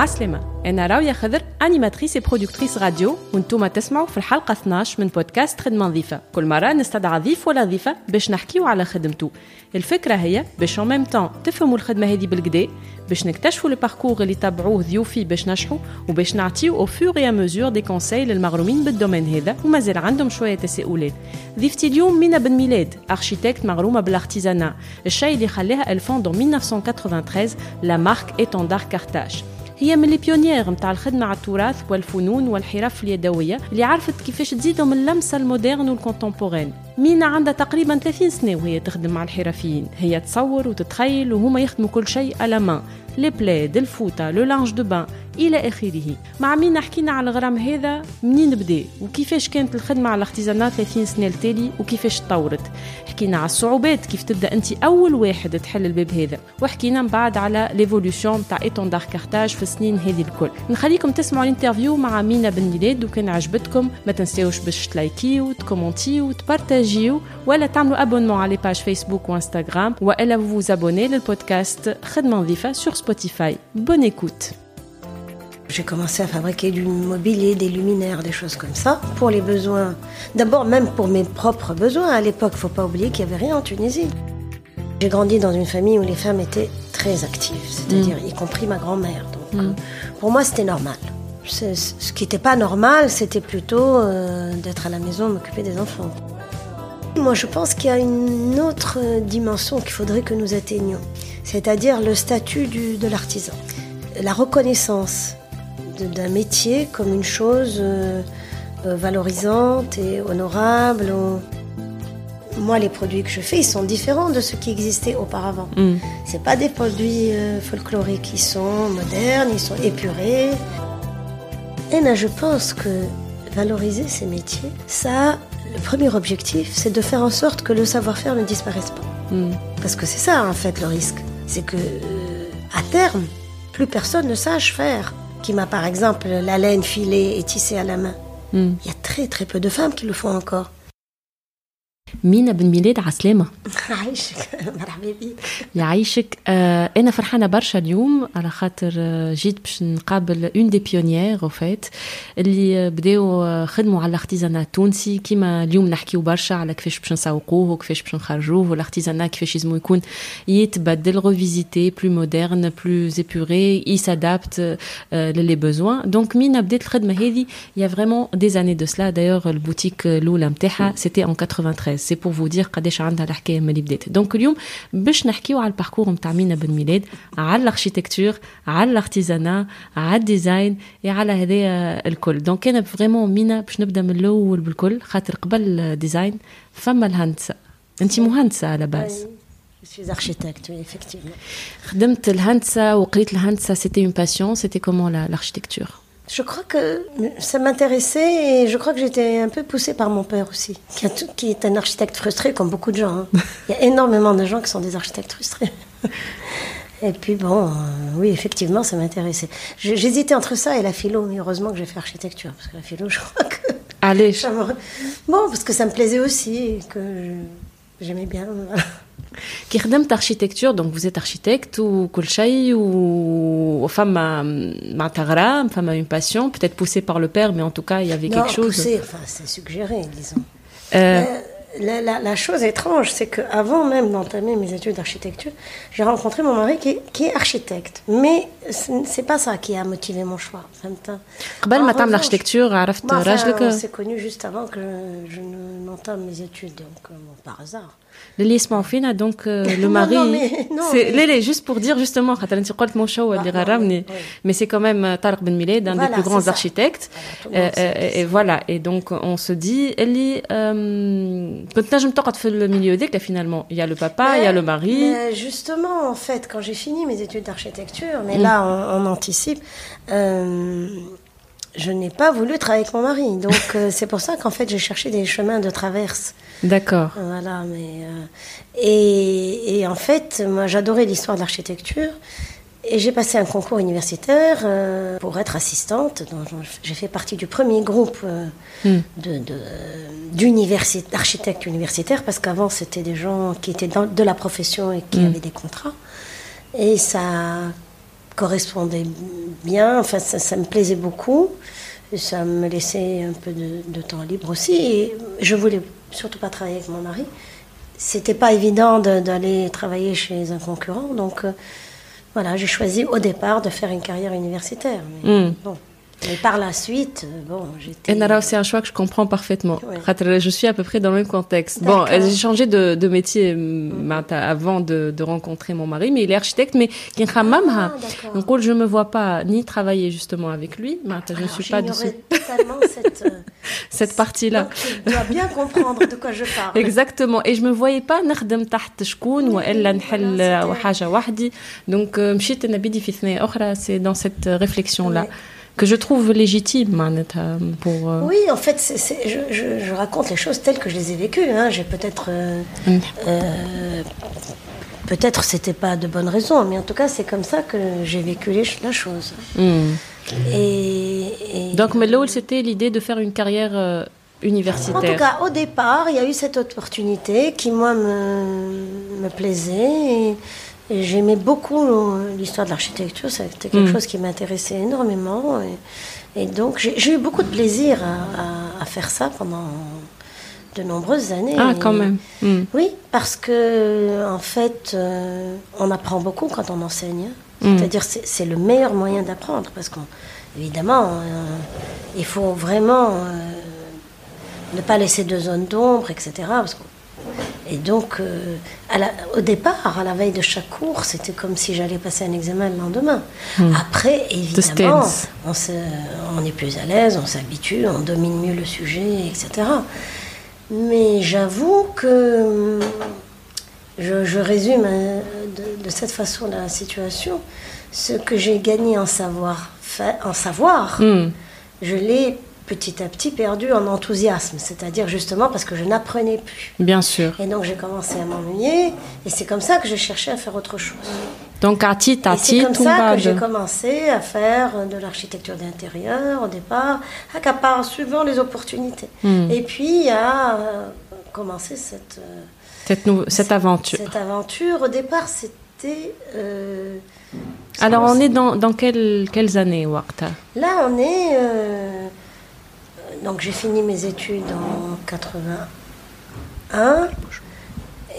عسلامة. أنا راوية خضر أنيماتريس برودكتريس راديو وأنتم تسمعوا في الحلقة 12 من بودكاست خدمة نظيفة. كل مرة نستدعى ضيف ولا ضيفة باش نحكيو على خدمته الفكرة هي باش en même temps تفهموا الخدمة هذه بالكدا باش نكتشفوا الباركور اللي تبعوه ضيوفي باش نجحوا وباش نعطيو أو فور اي مزور دي كونساي للمغرومين بالدومين هذا ومازال عندهم شوية تساؤلات. ضيفتي اليوم مينا بن ميلاد اركيتكت مغرومة بالارتيزانا الشيء اللي خلاها الفون 1993 لا مارك ايتوندار كارتاج هي من لي بيونيير نتاع الخدمة على التراث والفنون والحرف اليدوية اللي عرفت كيفاش تزيدهم اللمسة المودرن والكونتمبورين. مينا عندها تقريبا 30 سنة وهي تخدم مع الحرفيين. هي تصور وتتخيل وهما يخدموا كل شيء على مان لي بلاد الفوطه لو لانج دو بان إلى آخره. مع مين حكينا على الغرام هذا؟ منين بدا وكيفاش كانت الخدمة على الاختزانات 30 سنة التالي؟ وكيفاش تطورت؟ حكينا على الصعوبات كيف تبدأ أنت أول واحد تحل الباب هذا. وحكينا من بعد على ليفولوسيون تاع إيتون دار كارتاج في السنين هذه الكل. نخليكم تسمعوا الانترفيو مع مينا بن ميلاد وكان عجبتكم. ما تنساوش باش تلايكيو تكومونتيو تبارتاجيو ولا تعملوا ابونمون على باج فيسبوك وانستغرام وإلا vous abonner للبودكاست خدمة نظيفة sur Spotify. Bonne écoute. J'ai commencé à fabriquer du mobilier, des luminaires, des choses comme ça, pour les besoins. D'abord, même pour mes propres besoins. À l'époque, faut pas oublier qu'il n'y avait rien en Tunisie. J'ai grandi dans une famille où les femmes étaient très actives, c'est-à-dire y compris ma grand-mère. Donc, euh, pour moi, c'était normal. Ce qui n'était pas normal, c'était plutôt euh, d'être à la maison, m'occuper des enfants. Moi, je pense qu'il y a une autre dimension qu'il faudrait que nous atteignions, c'est-à-dire le statut du- de l'artisan, la reconnaissance d'un métier comme une chose euh, euh, valorisante et honorable. Moi, les produits que je fais, ils sont différents de ceux qui existaient auparavant. Mm. C'est pas des produits euh, folkloriques, ils sont modernes, ils sont épurés. Et là, je pense que valoriser ces métiers, ça, le premier objectif, c'est de faire en sorte que le savoir-faire ne disparaisse pas. Mm. Parce que c'est ça, en fait, le risque. C'est que, euh, à terme, plus personne ne sache faire. Qui m'a, par exemple, la laine filée et tissée à la main. Mm. Il y a très très peu de femmes qui le font encore. مينا بن ميلاد عسلامة مرحبا بك. يعيشك آه انا فرحانه برشا اليوم على خاطر آه جيت باش نقابل اون دي بيونيير او فات اللي آه، بداو آه، خدموا على الارتيزانا التونسي كيما اليوم نحكيو برشا على كيفاش باش نسوقوه وكيفاش باش نخرجوه والارتيزانا كيفاش لازم يكون يتبدل ريفيزيتي بلو مودرن بلو ايبوري يسادابت للي بوزوان دونك مينا بدات الخدمه هذه يا فريمون دي زاني دو سلا دايوغ البوتيك الاولى نتاعها سيتي ان 93 سي بور فو دير قداش عندها الحكايه ملي بدات دونك اليوم باش نحكيو على الباركور نتاع مينا بن ميلاد على الاركيتكتور على الارتيزانا على الديزاين على هذايا الكل دونك انا فريمون مينا باش نبدا من الاول بالكل خاطر قبل الديزاين فما الهندسه انت مهندسه على باز Je suis architecte, oui, effectivement. خدمت الهندسه وقريت الهندسه سيتي اون باسيون سيتي كومون الاركيتكتور je crois que ça m'intéressait et je crois que j'étais un peu poussée par mon père aussi, qui, est un architecte frustré comme beaucoup de gens. Hein. Il y a énormément de gens qui sont des architectes frustrés. Et puis bon, euh, oui, effectivement, ça m'intéressait. J'hésitais entre ça et la philo, mais heureusement que j'ai fait architecture, parce que la philo, je crois que... Allez. Bon, parce que ça me plaisait aussi, et que j'aimais bien. كي خدمت اركيتكتور دونك فوزيت اركيتكت وكل شيء و- وفما معناتها غرام فما اون باسيون بوتيت بوسي بار لو بير مي ان توكا يافي Non, كيك شوز poussé, enfin, c'est suggéré, disons. Euh, Euh, La, la- la chose étrange, c'est qu'avant même d'entamer mes études d'architecture, j'ai rencontré mon mari qui est, qui est architecte. Mais ce n- c'est pas ça qui a motivé mon choix. Ça me tint. قبل En ما تعمل revanche, اركيتكتور عرفت moi, enfin, on راجلك s'est connus juste avant que je ne- n'entame mes études, donc euh, bon, par hasard. le liaison fina ah, donc euh, le mari non, non, mais, non, c'est mais... Juste pour dire justement ah, mais, mais c'est quand même euh, Tarek Ben Millet un des plus grands architectes. Euh, et, voilà et donc on se dit elle peut-être je me tente le milieu dès que finalement. Il y a le papa il y a le mari. justement en fait quand j'ai fini mes études d'architecture mais mm. là on, anticipe je n'ai pas voulu travailler avec mon mari. Donc, euh, c'est pour ça qu'en fait, j'ai cherché des chemins de traverse. d'accord Voilà, mais. euh, et, et en fait, moi, j'adorais l'histoire de l'architecture. Et j'ai passé un concours universitaire euh, pour être assistante. J'ai fait partie du premier groupe Hmm. de, de- d'universi- d'architectes universitaires, parce qu'avant, c'était des gens qui étaient dans, de la profession et qui Hmm. avaient des contrats. Et ça correspondait bien, enfin ça, me plaisait beaucoup, ça me laissait un peu de, temps libre aussi, et je voulais surtout pas travailler avec mon mari. C'était pas évident d'aller travailler chez un concurrent, donc euh, voilà, j'ai choisi au départ de faire une carrière universitaire. Hmm. bon. Mais par la suite, euh, bon, j'étais. Et Nara, c'est un choix que je comprends parfaitement. Je suis à peu près dans le même contexte. Bon, j'ai changé de, de métier mm. avant de, de, rencontrer mon mari, mais il est architecte, mais ah, donc je me vois pas ni travailler justement avec lui. Je ne suis pas dessus. totalement cette, euh, cette partie-là. Tu dois bien comprendre de quoi je parle. Exactement. Et je me voyais pas نخدم تحت شكون وإلا نحل حاجة وحدي. Donc, مشيت نبيدي في ثنايا أخرى. C'est dans cette réflexion-là que je trouve légitime pour. Euh, oui, en fait, je, raconte les choses telles que je les ai vécues. Hein. J'ai peut-être, euh, mm. euh, peut-être c'était pas de bonnes raisons, mais en tout cas, c'est comme ça que j'ai vécu la chose. Mm. Et, donc, mais c'était l'idée de faire une carrière universitaire. En tout cas, au départ, il y a eu cette opportunité qui moi me, me plaisait. Et, J'aimais beaucoup euh, l'histoire de l'architecture, c'était quelque mm. chose qui m'intéressait énormément. Et, donc j'ai eu beaucoup de plaisir à, faire ça pendant de nombreuses années. Ah, quand même. Mm. Oui, parce que en fait, euh, on apprend beaucoup quand on enseigne. Mm. C'est-à-dire, c'est le meilleur moyen d'apprendre, parce qu'évidemment, euh, il faut vraiment ne pas laisser de zone d'ombre, etc. Parce et donc, euh, au départ, à la veille de chaque cours, c'était comme si j'allais passer un examen le lendemain. Hmm. Après, évidemment, on, est plus à l'aise, on s'habitue, on domine mieux le sujet, etc. Mais j'avoue que je, résume hein, de, cette façon la situation. Ce que j'ai gagné en savoir, en savoir hmm. je l'ai petit à petit perdu en enthousiasme, c'est-à-dire justement parce que je n'apprenais plus. Bien sûr. Et donc j'ai commencé à m'ennuyer, et c'est comme ça que j'ai cherché à faire autre chose. Donc à titre, à C'est comme ça que j'ai commencé à faire de l'architecture d'intérieur au départ, à part suivant les opportunités. Hmm. Et puis à euh, commencer cette, euh, cette, cette, aventure. Cette aventure, au départ, c'était... Euh, alors, on est dans, dans quelles, quelles années, Wakta Là, on est donc j'ai fini mes études en 81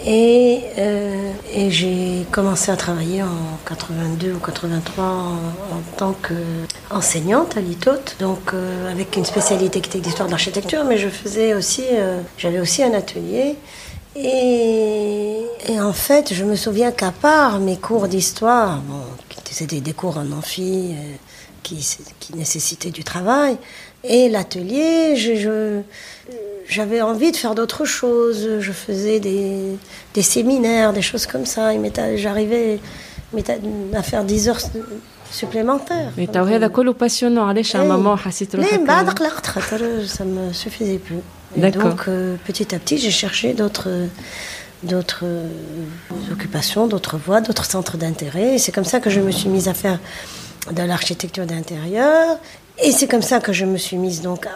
et, euh, et j'ai commencé à travailler en 82 ou 83 en, tant qu'enseignante à l'ITOT, donc euh, avec une spécialité qui était d'histoire de l'architecture, mais je faisais aussi, euh, j'avais aussi un atelier. Et, et, en fait, je me souviens qu'à part mes cours d'histoire, bon, c'était des cours en amphi qui, qui nécessitaient du travail, et l'atelier, je, j'avais envie de faire d'autres choses. Je faisais des, des, séminaires, des choses comme ça. J'arrivais à faire 10 heures supplémentaires. Mais t'as هذا كله passionnant علاش un moment حسيت روحك ça me suffisait plus. Et donc euh, petit à petit, j'ai cherché d'autres d'autres occupations, d'autres voies, d'autres centres d'intérêt. Et c'est comme ça que je me suis mise à faire de l'architecture d'intérieur et c'est comme ça que je me suis mise donc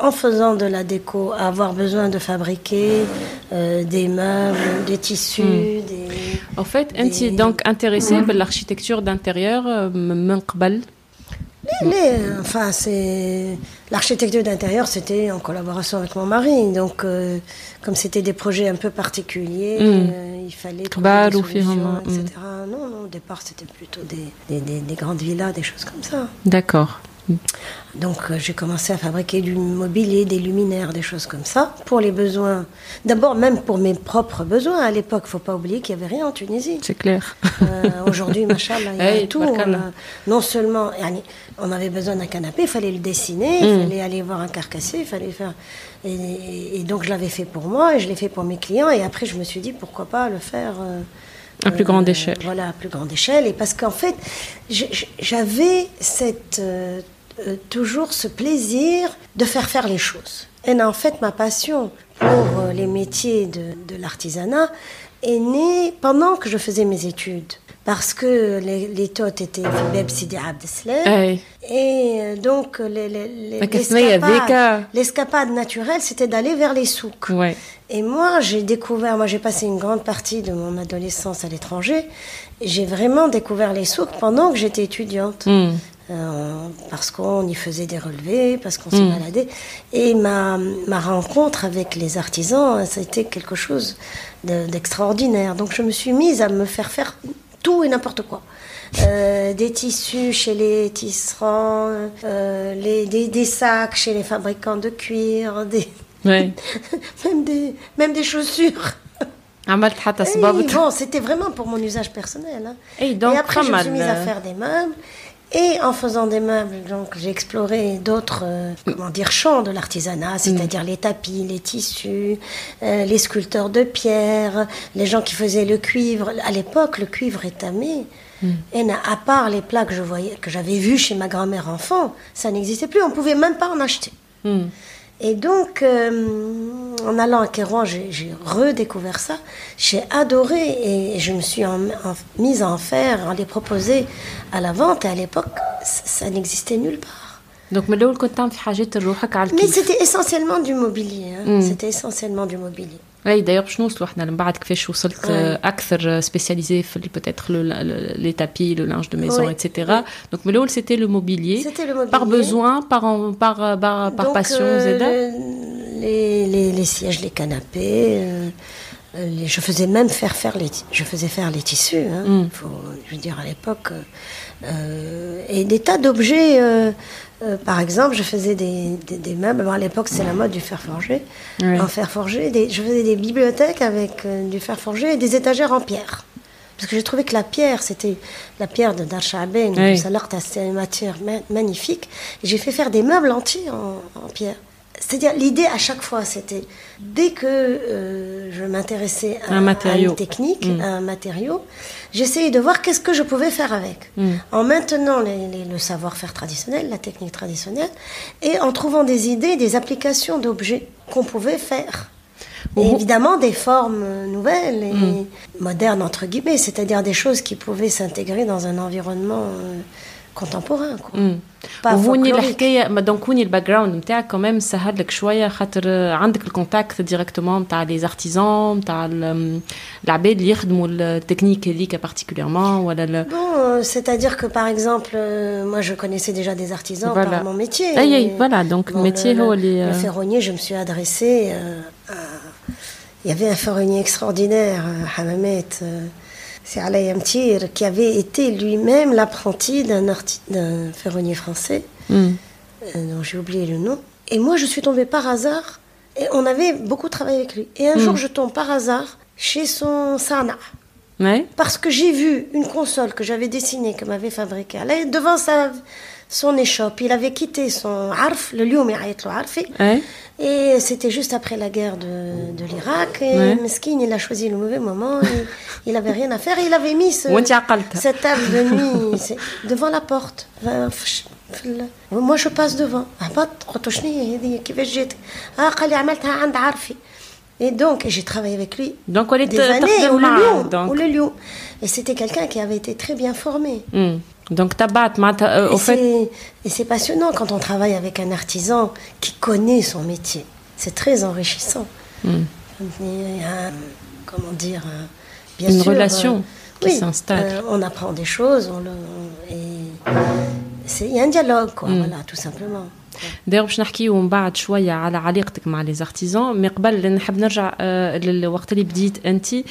en faisant de la déco à avoir besoin de fabriquer euh, des meubles, des tissus, hmm. des. En fait, des... donc intéressée par l'architecture d'intérieur, euh, enfin, c'est l'architecture d'intérieur, c'était en collaboration avec mon mari. Donc, euh, comme c'était des projets un peu particuliers, hmm. il fallait trouver des solutions, etc. Hmm. Non, non, au départ, c'était plutôt des, des, des, grandes villas, des choses comme ça. D'accord. Donc euh, j'ai commencé à fabriquer du mobilier, des luminaires, des choses comme ça, pour les besoins. D'abord même pour mes propres besoins. À l'époque, faut pas oublier qu'il y avait rien en Tunisie. C'est clair. Euh, Aujourd'hui, machin, il y a tout. non seulement, on avait besoin d'un canapé, il fallait le dessiner, il mm. fallait aller voir un carcassier, il fallait faire. Et, donc je l'avais fait pour moi et je l'ai fait pour mes clients. Et après, je me suis dit pourquoi pas le faire. Euh, à plus grande échelle. Voilà, à plus grande échelle. Et parce qu'en fait, j'avais cette euh, toujours ce plaisir de faire faire les choses. Et en fait, ma passion pour euh, les métiers de, l'artisanat, est né pendant que je faisais mes études. Parce que les, les totes étaient Fibeb Sidi Abdeslam. Et euh, donc, les- les- l'escapade naturelle, c'était d'aller vers les souks. ouais Et moi, j'ai découvert, moi j'ai passé une grande partie de mon adolescence à l'étranger, et j'ai vraiment découvert les souks pendant que j'étais étudiante. Hmm. Euh, parce qu'on y faisait des relevés, parce qu'on mmh. se baladait. Et ma, ma, rencontre avec les artisans, ça a été quelque chose d'extraordinaire. Donc je me suis mise à me faire faire tout et n'importe quoi. Euh, des tissus chez les tisserands, euh, les, des, sacs chez les fabricants de cuir, des... Même, des, même des chaussures. bon, c'était vraiment pour mon usage personnel. Hein. Et, donc, et après, je me suis mise à faire des meubles. Et en faisant des meubles, donc j'ai exploré d'autres, euh, comment dire, champs de l'artisanat, c'est-à-dire les tapis, les tissus, euh, les sculpteurs de pierre, les gens qui faisaient le cuivre. À l'époque, le cuivre étamé, et na- à part les plats que je voyais, que j'avais vus chez ma grand-mère enfant, ça n'existait plus. On pouvait même pas en acheter. Hmm. Et donc, euh, en allant à Kérouan, j'ai redécouvert ça. J'ai adoré et je me suis mise à en faire, à les proposer à la vente. Et à l'époque, ça, n'existait nulle part. Donc, mais c'était essentiellement du mobilier. Hein. C'était essentiellement du mobilier. اي دايوغ باش نوصلوا احنا من بعد كيفاش وصلت آه، اكثر سبيسياليزي في بوتيتر لي تابي لو لانج دو ميزون Oui. ايتترا دونك من الاول سيتي لو موبيليي C'était le mobilier. par besoin par en- par par par Donc, passion euh, زاده le- les, les, les sièges, les canapés. euh, euh, les- je faisais même faire faire les, ti- je faisais faire les tissus. hein. Mm. Faut, je veux dire à l'époque, euh, euh, et des tas d'objets. euh, euh, par exemple, je faisais des, des, des meubles. Bon, à l'époque, c'est la mode du fer forgé. Oui. En fer forgé, des- je faisais des bibliothèques avec euh, du fer forgé et des étagères en pierre. Parce que j'ai trouvé que la pierre, c'était la pierre de Darchaben, Oui. c'est une matière ma- magnifique. J'ai fait faire des meubles entiers en, en pierre. C'est-à-dire, l'idée à chaque fois, c'était dès que euh, je m'intéressais à, Un à matériau. une technique, Mm. à un matériau, j'essayais de voir qu'est-ce que je pouvais faire avec. Mm. En maintenant les- les- le savoir-faire traditionnel, la technique traditionnelle, et en trouvant des idées, des applications d'objets qu'on pouvait faire. Et évidemment des formes nouvelles et modernes, entre guillemets, c'est-à-dire des choses qui pouvaient s'intégrer dans un environnement euh, contemporain. Quoi. Pas وهوني folklorique. الحكايه ما دونك هوني الباك جراوند نتاعك كمان سهل لك شويه خاطر آه، عندك الكونتاكت ديريكتومون نتاع لي زارتيزون نتاع ال- العباد اللي يخدموا التكنيك هذيك بارتيكوليرمون ولا ال- Bon, euh, c'est-à-dire que par exemple, euh, moi je connaissais déjà des artisans Voilà. par mon métier. Aïe, aïe, Et, voilà, donc le métier, le, oh, le- les, le euh, ferronnier, je me suis adressée euh, à... Il y avait un ferronnier extraordinaire, euh, Hamamet, euh, c'est Alay Mtir, qui avait été lui-même l'apprenti d'un ferronnier français, Hmm. euh, dont j'ai oublié le nom. Et moi, je suis tombée par hasard, et on avait beaucoup travaillé avec lui. Et un jour, je tombe par hasard chez son Sana. Ouais. Parce que j'ai vu une console que j'avais dessinée, que m'avait fabriquée. Là, devant sa, son échoppe. Il avait quitté son Arf, le lieu où il Et c'était juste après la guerre de, de l'Irak. Et ouais. Meskin, il a choisi le mauvais moment. il n'avait rien à faire. Il avait mis ce, cette table de nuit devant la porte. Moi, je passe devant. Ah, ah, et donc, j'ai travaillé avec lui. Donc, on est des années, au Lyon. Et c'était quelqu'un qui avait été très bien formé. Donc تبعت معناتها Et au fait c'est- Et c'est passionnant quand on travaille avec un artisan qui connaît son métier. C'est très enrichissant. Hmm. Il y a un- comment dire, un- bien Une sûr, relation euh, qui oui, s'installe. euh, on apprend des choses, on le, on- et c'est- il y a un dialogue, quoi, Hmm. voilà, tout simplement. دايوغ باش نحكيو من بعد شويه على علاقتك مع لي زارتيزون مي قبل نحب نرجع آه، للوقت اللي بديت انت آه،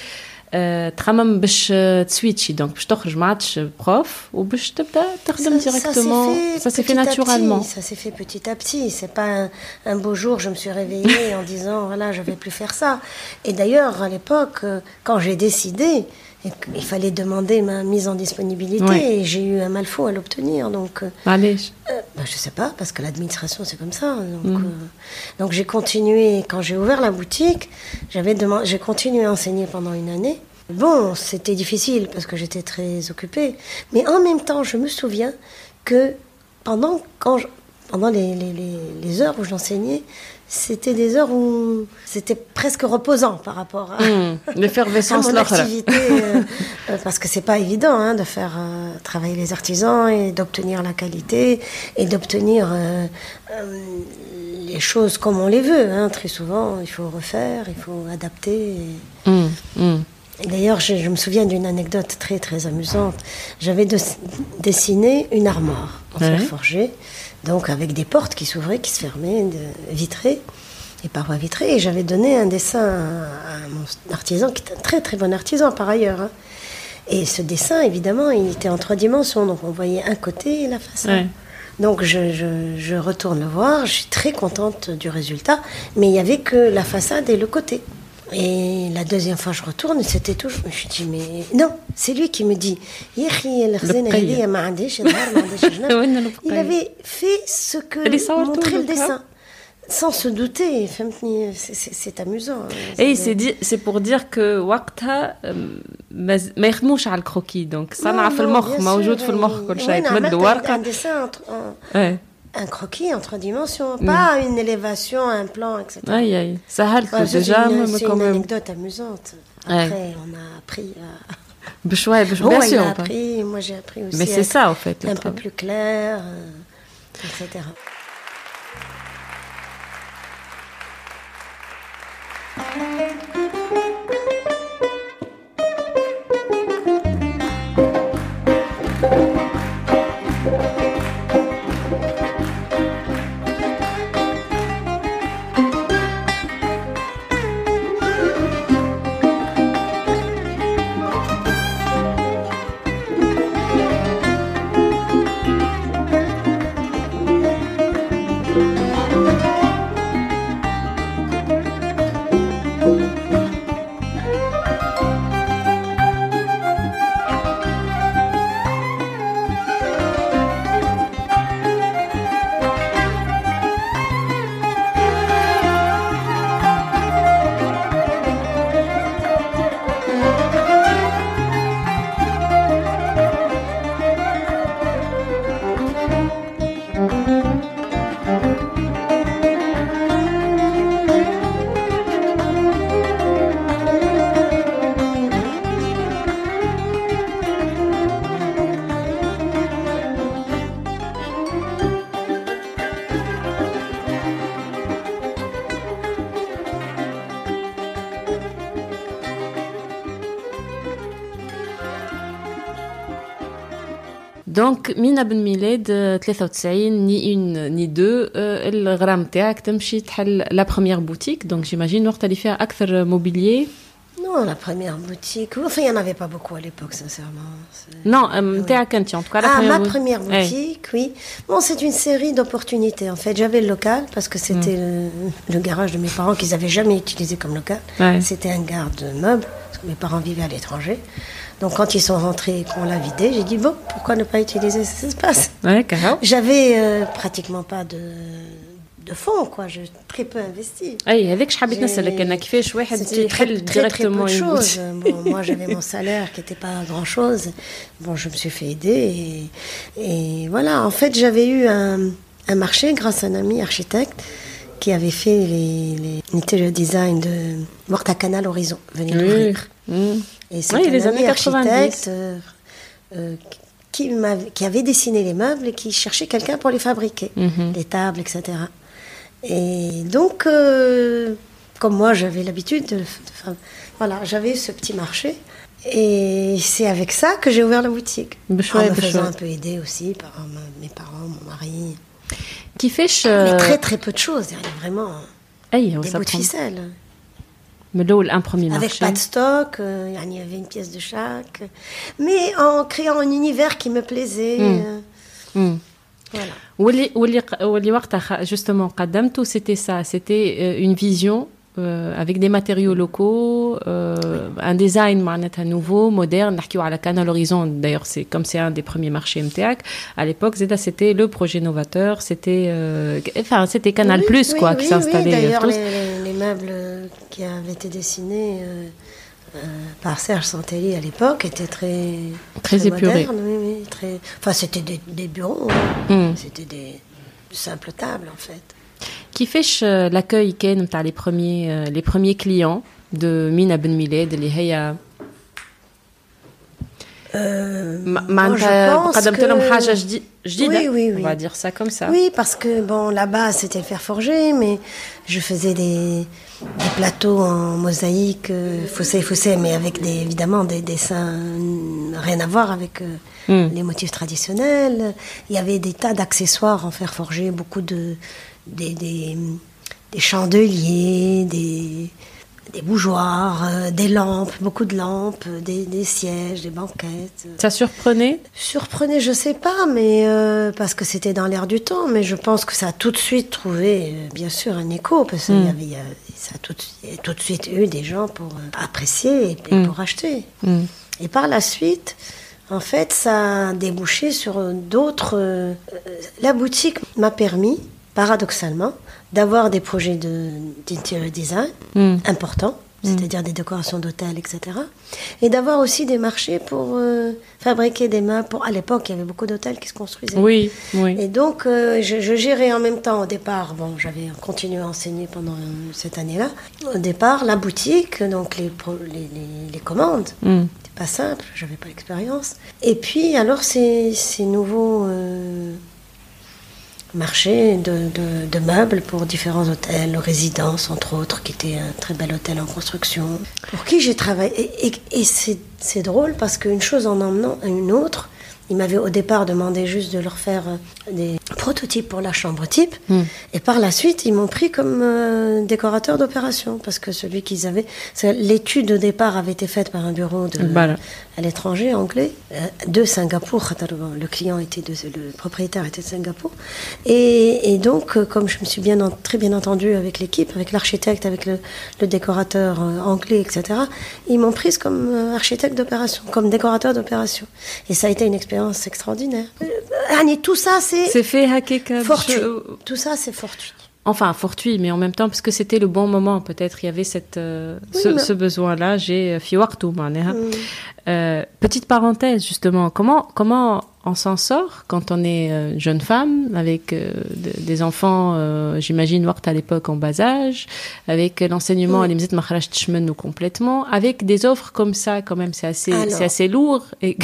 تخمم باش آه، تسويتشي دونك باش تخرج ما عادش بروف وباش تبدا تخدم Ça- ça s'est ديريكتومون fait سا سي في petit à ناتورالمون petit, Ça s'est fait petit à petit. C'est pas un, un beau jour, je me suis réveillée en disant voilà, je vais plus faire ça. Et d'ailleurs, à l'époque, euh, quand j'ai décidé, et il fallait demander ma mise en disponibilité et j'ai eu un mal faux à l'obtenir. Donc, euh, bah, Allez. Euh, bah, je sais pas, parce que l'administration, c'est comme ça. Donc, mm. euh, donc j'ai continué, quand j'ai ouvert la boutique, j'avais j'ai continué à enseigner pendant une année. Bon, c'était difficile parce que j'étais très occupée, mais en même temps, je me souviens que pendant, quand je, pendant les, les, les, les heures où j'enseignais, c'était des heures où c'était presque reposant par rapport à, Hmm. L'effervescence à mon l'autre. activité, euh, euh, parce que c'est pas évident hein, de faire euh, travailler les artisans et d'obtenir la qualité et d'obtenir euh, les choses comme on les veut. hein. Très souvent, il faut refaire, il faut adapter. et- Hmm, hmm. et D'ailleurs, je, je me souviens d'une anecdote très très amusante. J'avais de- dessiné une armoire en fer forgé, donc avec des portes qui s'ouvraient, qui se fermaient, vitrées, et parois vitrées. Et j'avais donné un dessin à, à mon artisan, qui est un très très bon artisan par ailleurs. hein. Et ce dessin, évidemment, il était en trois dimensions, donc on voyait un côté et la façade. Ouais. Donc je, je- je retourne le voir, je suis très contente du résultat, mais il n'y avait que la façade et le côté. Et la deuxième fois je retourne, c'était toujours. Je me suis dit, mais non, c'est lui qui me dit يا أخي الخزانة البقية. هذه ما عنديش ظهر، ما عنديش جنب. وين البقية؟ Il avait fait ce que اللي صورته montrait le لك، ها؟ dessin. Sans se douter, فهمتني c'est- c'est c'est amusant. hein. Et C'est- c'est dit- c'est pour dire que وقتها أم، ما ز- ما يخدموش على الكروكي دونك صنع Non, في non, المخ bien موجود sûr, في المخ et- كل ouais, شيء non, تمد عملت un croquis en trois dimensions, mm. pas une élévation, un plan, etc. Aïe, aïe. Ça halte ouais, déjà, une, C'est une anecdote amusante. Après, on a appris à... Ouais, oh, bien sûr. Hein. Appris, moi j'ai appris aussi. Mais c'est ça, en fait. Un peu plus clair, euh, etc. دونك مينا بن ميلاد آه، 93 ني اون ني دو آه، الغرام تاعك تمشي تحل لا بروميير بوتيك دونك جيماجين وقت اللي فيها اكثر موبيليي Non, la première boutique, enfin il n'y en avait pas beaucoup à l'époque, sincèrement. C'est- نو نتاعك انت en tout cas la Ah, ma boutique. première إيه. boutique, oui. Bon, c'est une série d'opportunités. En fait, j'avais le local parce que c'était le, le garage de mes parents qu'ils n'avaient jamais utilisé comme local. Ouais. C'était un garde-meuble parce que mes parents vivaient à l'étranger. Donc, quand ils sont rentrés et qu'on l'a vidé, j'ai dit bon, pourquoi ne pas utiliser cet espace Ouais, carrément. J'avais euh, pratiquement pas de, de fonds, quoi. J'ai très peu investi. اي هذاك شحال حبيت J'ai- نسالك انا كيفاش واحد C'était très, يحل très, très peu ديريكتومون de une choses. boutique. Bon, moi, j'avais mon salaire qui n'était pas grand-chose. Bon, je me suis fait aider. Et, et voilà, en fait, j'avais eu un, un marché grâce à un ami architecte qui avait fait les, les interior design de Morta Canal Horizon. Venez Oui. l'ouvrir. Mm. et c'est oui, un architecte euh, euh, qui, avait, qui, avait dessiné les meubles et qui cherchait quelqu'un pour les fabriquer, les tables, etc. Et donc, euh, comme moi, j'avais l'habitude de, de, Voilà, j'avais ce petit marché. Et c'est avec ça que j'ai ouvert la boutique. En me faisant un peu aider aussi par mes parents, mon mari. Qui fait... Je... Ah, mais très très peu de choses, vraiment. Hey, on des bouts de ficelle. Meloul, un premier marché. Avec pas de stock, euh, il y avait une pièce de chaque. Mais en créant un univers qui me plaisait. Mmh. Euh, mmh. Voilà. Justement, c'était ça, c'était euh, une vision euh, avec des matériaux locaux, euh, un design à nouveau, moderne, à la canne à. D'ailleurs, c'est comme c'est un des premiers marchés MTAC. À l'époque, c'était le projet novateur, c'était euh, enfin c'était Canal Plus quoi qui s'installait. D'ailleurs, les, les, les, meubles qui avaient été dessinés. par Serge Santelli à l'époque étaient très très, très épurés. Modernes, très... Enfin, c'était des, bureaux, hein. hmm. c'était des simples tables en fait. Qui fait l'accueil كان نتاع les premiers les premiers clients de Mina Ben Miled اللي هي معناتها قدمت لهم حاجه جديده oui, oui, oui. on va dire ça comme ça oui parce que bon là-bas c'était fer forgé mais je faisais des, des plateaux en mosaïque euh, fossé fossé mais avec des, évidemment des dessins rien à voir avec euh, mm. les motifs traditionnels il y avait des tas d'accessoires en fer forgé beaucoup de des, des, des chandeliers des des bougeoirs, euh, des lampes, beaucoup de lampes, des, des, sièges, des banquettes. Ça surprenait? Surprenait, je sais pas, mais euh, parce que c'était dans l'air du temps, mais je pense que ça a tout de suite trouvé, euh, bien sûr, un écho, parce qu'il y hmm. avait, ça a tout, tout, de suite eu des gens pour apprécier et, hmm. pour acheter. Hmm. Et par la suite, en fait, ça a débouché sur d'autres. la boutique m'a permis, paradoxalement, d'avoir des projets d'interior design hmm. importants, hmm. c'est-à-dire des décorations d'hôtels, etc. Et d'avoir aussi des marchés pour euh, fabriquer des meubles. Pour, à l'époque, il y avait beaucoup d'hôtels qui se construisaient. Oui, oui. Et donc, euh, je, gérais en même temps, au départ, bon, j'avais continué à enseigner pendant cette année-là. Au départ, la boutique, donc les, les, les, commandes. Hmm. C'était pas simple, j'avais pas l'expérience. Et puis, alors, ces, ces nouveaux... Marché de, meubles pour différents hôtels, résidences entre autres, qui était un très bel hôtel en construction, pour qui j'ai travaillé. Et, et c'est drôle parce qu'une chose en emmenant une autre, ils m'avaient au départ demandé juste de leur faire euh, des prototypes pour la chambre type. Hmm. Et par la suite, ils m'ont pris comme euh, décorateur d'opération. Parce que celui qu'ils avaient. L'étude au départ avait été faite par un bureau de, à l'étranger, anglais, euh, de Singapour. Le client était de, le propriétaire était de Singapour. Et, et donc, comme je me suis bien, très bien entendu avec l'équipe, avec l'architecte, avec le, le décorateur anglais, etc., ils m'ont prise comme architecte d'opération, comme décorateur d'opération. Et ça a été une expérience extraordinaire. Euh, tout ça, c'est. C'est fait Fortuit. Tout ça, c'est fortuit. Enfin, fortuit, mais en même temps, parce que c'était le bon moment, peut-être, il y avait cette, euh, ce, besoin-là. J'ai euh, tout euh, Petite parenthèse, justement, comment, comment on s'en sort quand on est jeune femme, avec des enfants, j'imagine, à l'époque en bas âge, avec l'enseignement à l'imzit ou complètement, avec des offres comme ça, quand même, c'est assez, c'est assez lourd. Et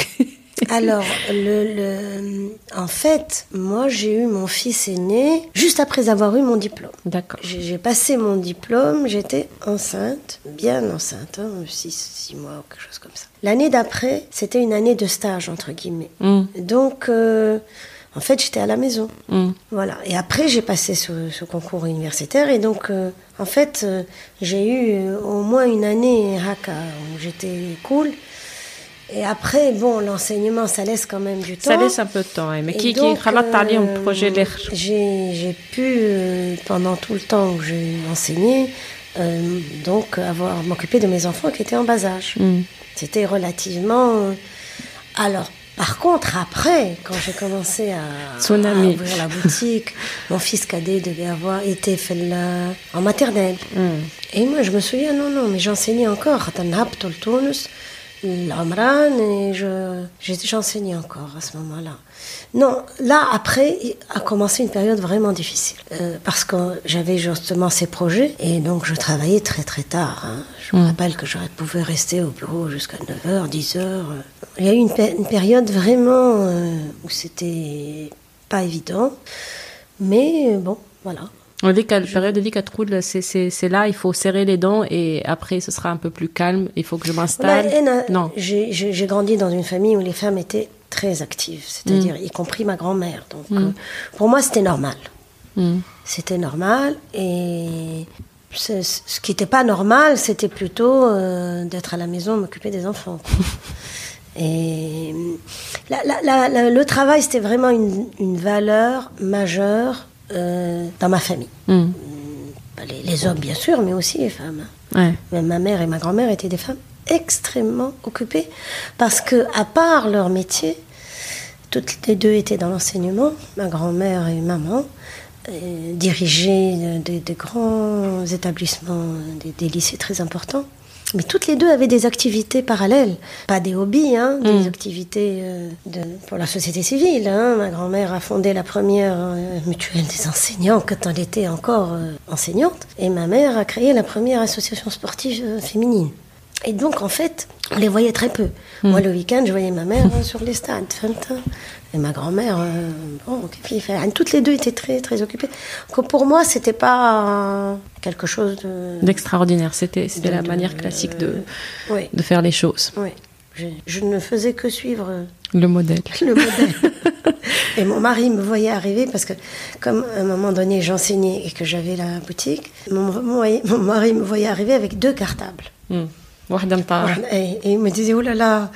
Alors, le, en fait, moi, j'ai eu mon fils aîné juste après avoir eu mon diplôme. D'accord. J'ai passé mon diplôme, j'étais enceinte, bien enceinte, 6 hein, mois ou quelque chose comme ça. L'année d'après, c'était une année de stage, entre guillemets. Hmm. Donc, euh, en fait, j'étais à la maison. Hmm. Voilà. Et après, j'ai passé ce, concours universitaire. Et donc, euh, en fait, euh, j'ai eu au moins une année haka où j'étais cool. Et après, bon, l'enseignement, ça laisse quand même du temps. Ça laisse un peu de temps, mais qui qui euh, projet J'ai pu, euh, pendant tout le temps où j'ai enseigné, euh, donc avoir m'occuper de mes enfants qui étaient en bas âge. Hmm. C'était relativement. Alors, par contre, après, quand j'ai commencé à, ouvrir la boutique, mon fils cadet devait avoir été fait en maternelle. Hmm. Et moi, je me souviens, non, non, mais j'enseignais encore. l'Amran et je, j'enseignais encore à ce moment-là. Non, là, après, a commencé une période vraiment difficile. Euh, parce que j'avais justement ces projets et donc je travaillais très très tard. Hein. Je me mm. rappelle que j'aurais pu rester au bureau jusqu'à 9h, 10h. Il y a eu une, une période vraiment euh, où c'était pas évident. Mais bon, voilà. On dit qu'à la période de vie roule, c'est là, il faut serrer les dents et après ce sera un peu plus calme. Il faut que je m'installe. non. J'ai grandi dans une famille où les femmes étaient très actives, c'est-à-dire mm. y compris ma grand-mère. Donc mm. euh, pour moi c'était normal. Mm. C'était normal et ce qui n'était pas normal, c'était plutôt euh, d'être à la maison, m'occuper des enfants. Et le travail, c'était vraiment une, une valeur majeure euh, dans ma famille. Hmm. Les, hommes, bien sûr, mais aussi les femmes. Même ma mère et ma grand-mère étaient des femmes extrêmement occupées parce que, à part leur métier, toutes les deux étaient dans l'enseignement, ma grand-mère et maman, dirigeaient des, grands établissements, des, lycées très importants. Mais toutes les deux avaient des activités parallèles, pas des hobbies, hein, des Mm. activités euh, de, pour la société civile. hein. Ma grand-mère a fondé la première euh, mutuelle des enseignants quand elle était encore euh, enseignante, et ma mère a créé la première association sportive féminine. Et donc, en fait, on les voyait très peu. Moi, le week-end, je voyais ma mère euh, sur les stades, et ma grand-mère. euh, bon, fait Toutes les deux étaient très, très occupées. Donc, pour moi, c'était pas euh, quelque chose de. D'extraordinaire. C'était c'était de- la de- manière classique de, Oui, de faire les choses. oui. Je, je ne faisais que suivre euh, Le modèle. le modèle. et mon mari me voyait arriver parce que, comme à un moment donné j'enseignais et que j'avais la boutique, mon, mon- mon mari me voyait arriver avec deux cartables. Hmm. واحدة مطار. Et, et il me disait, oh là là,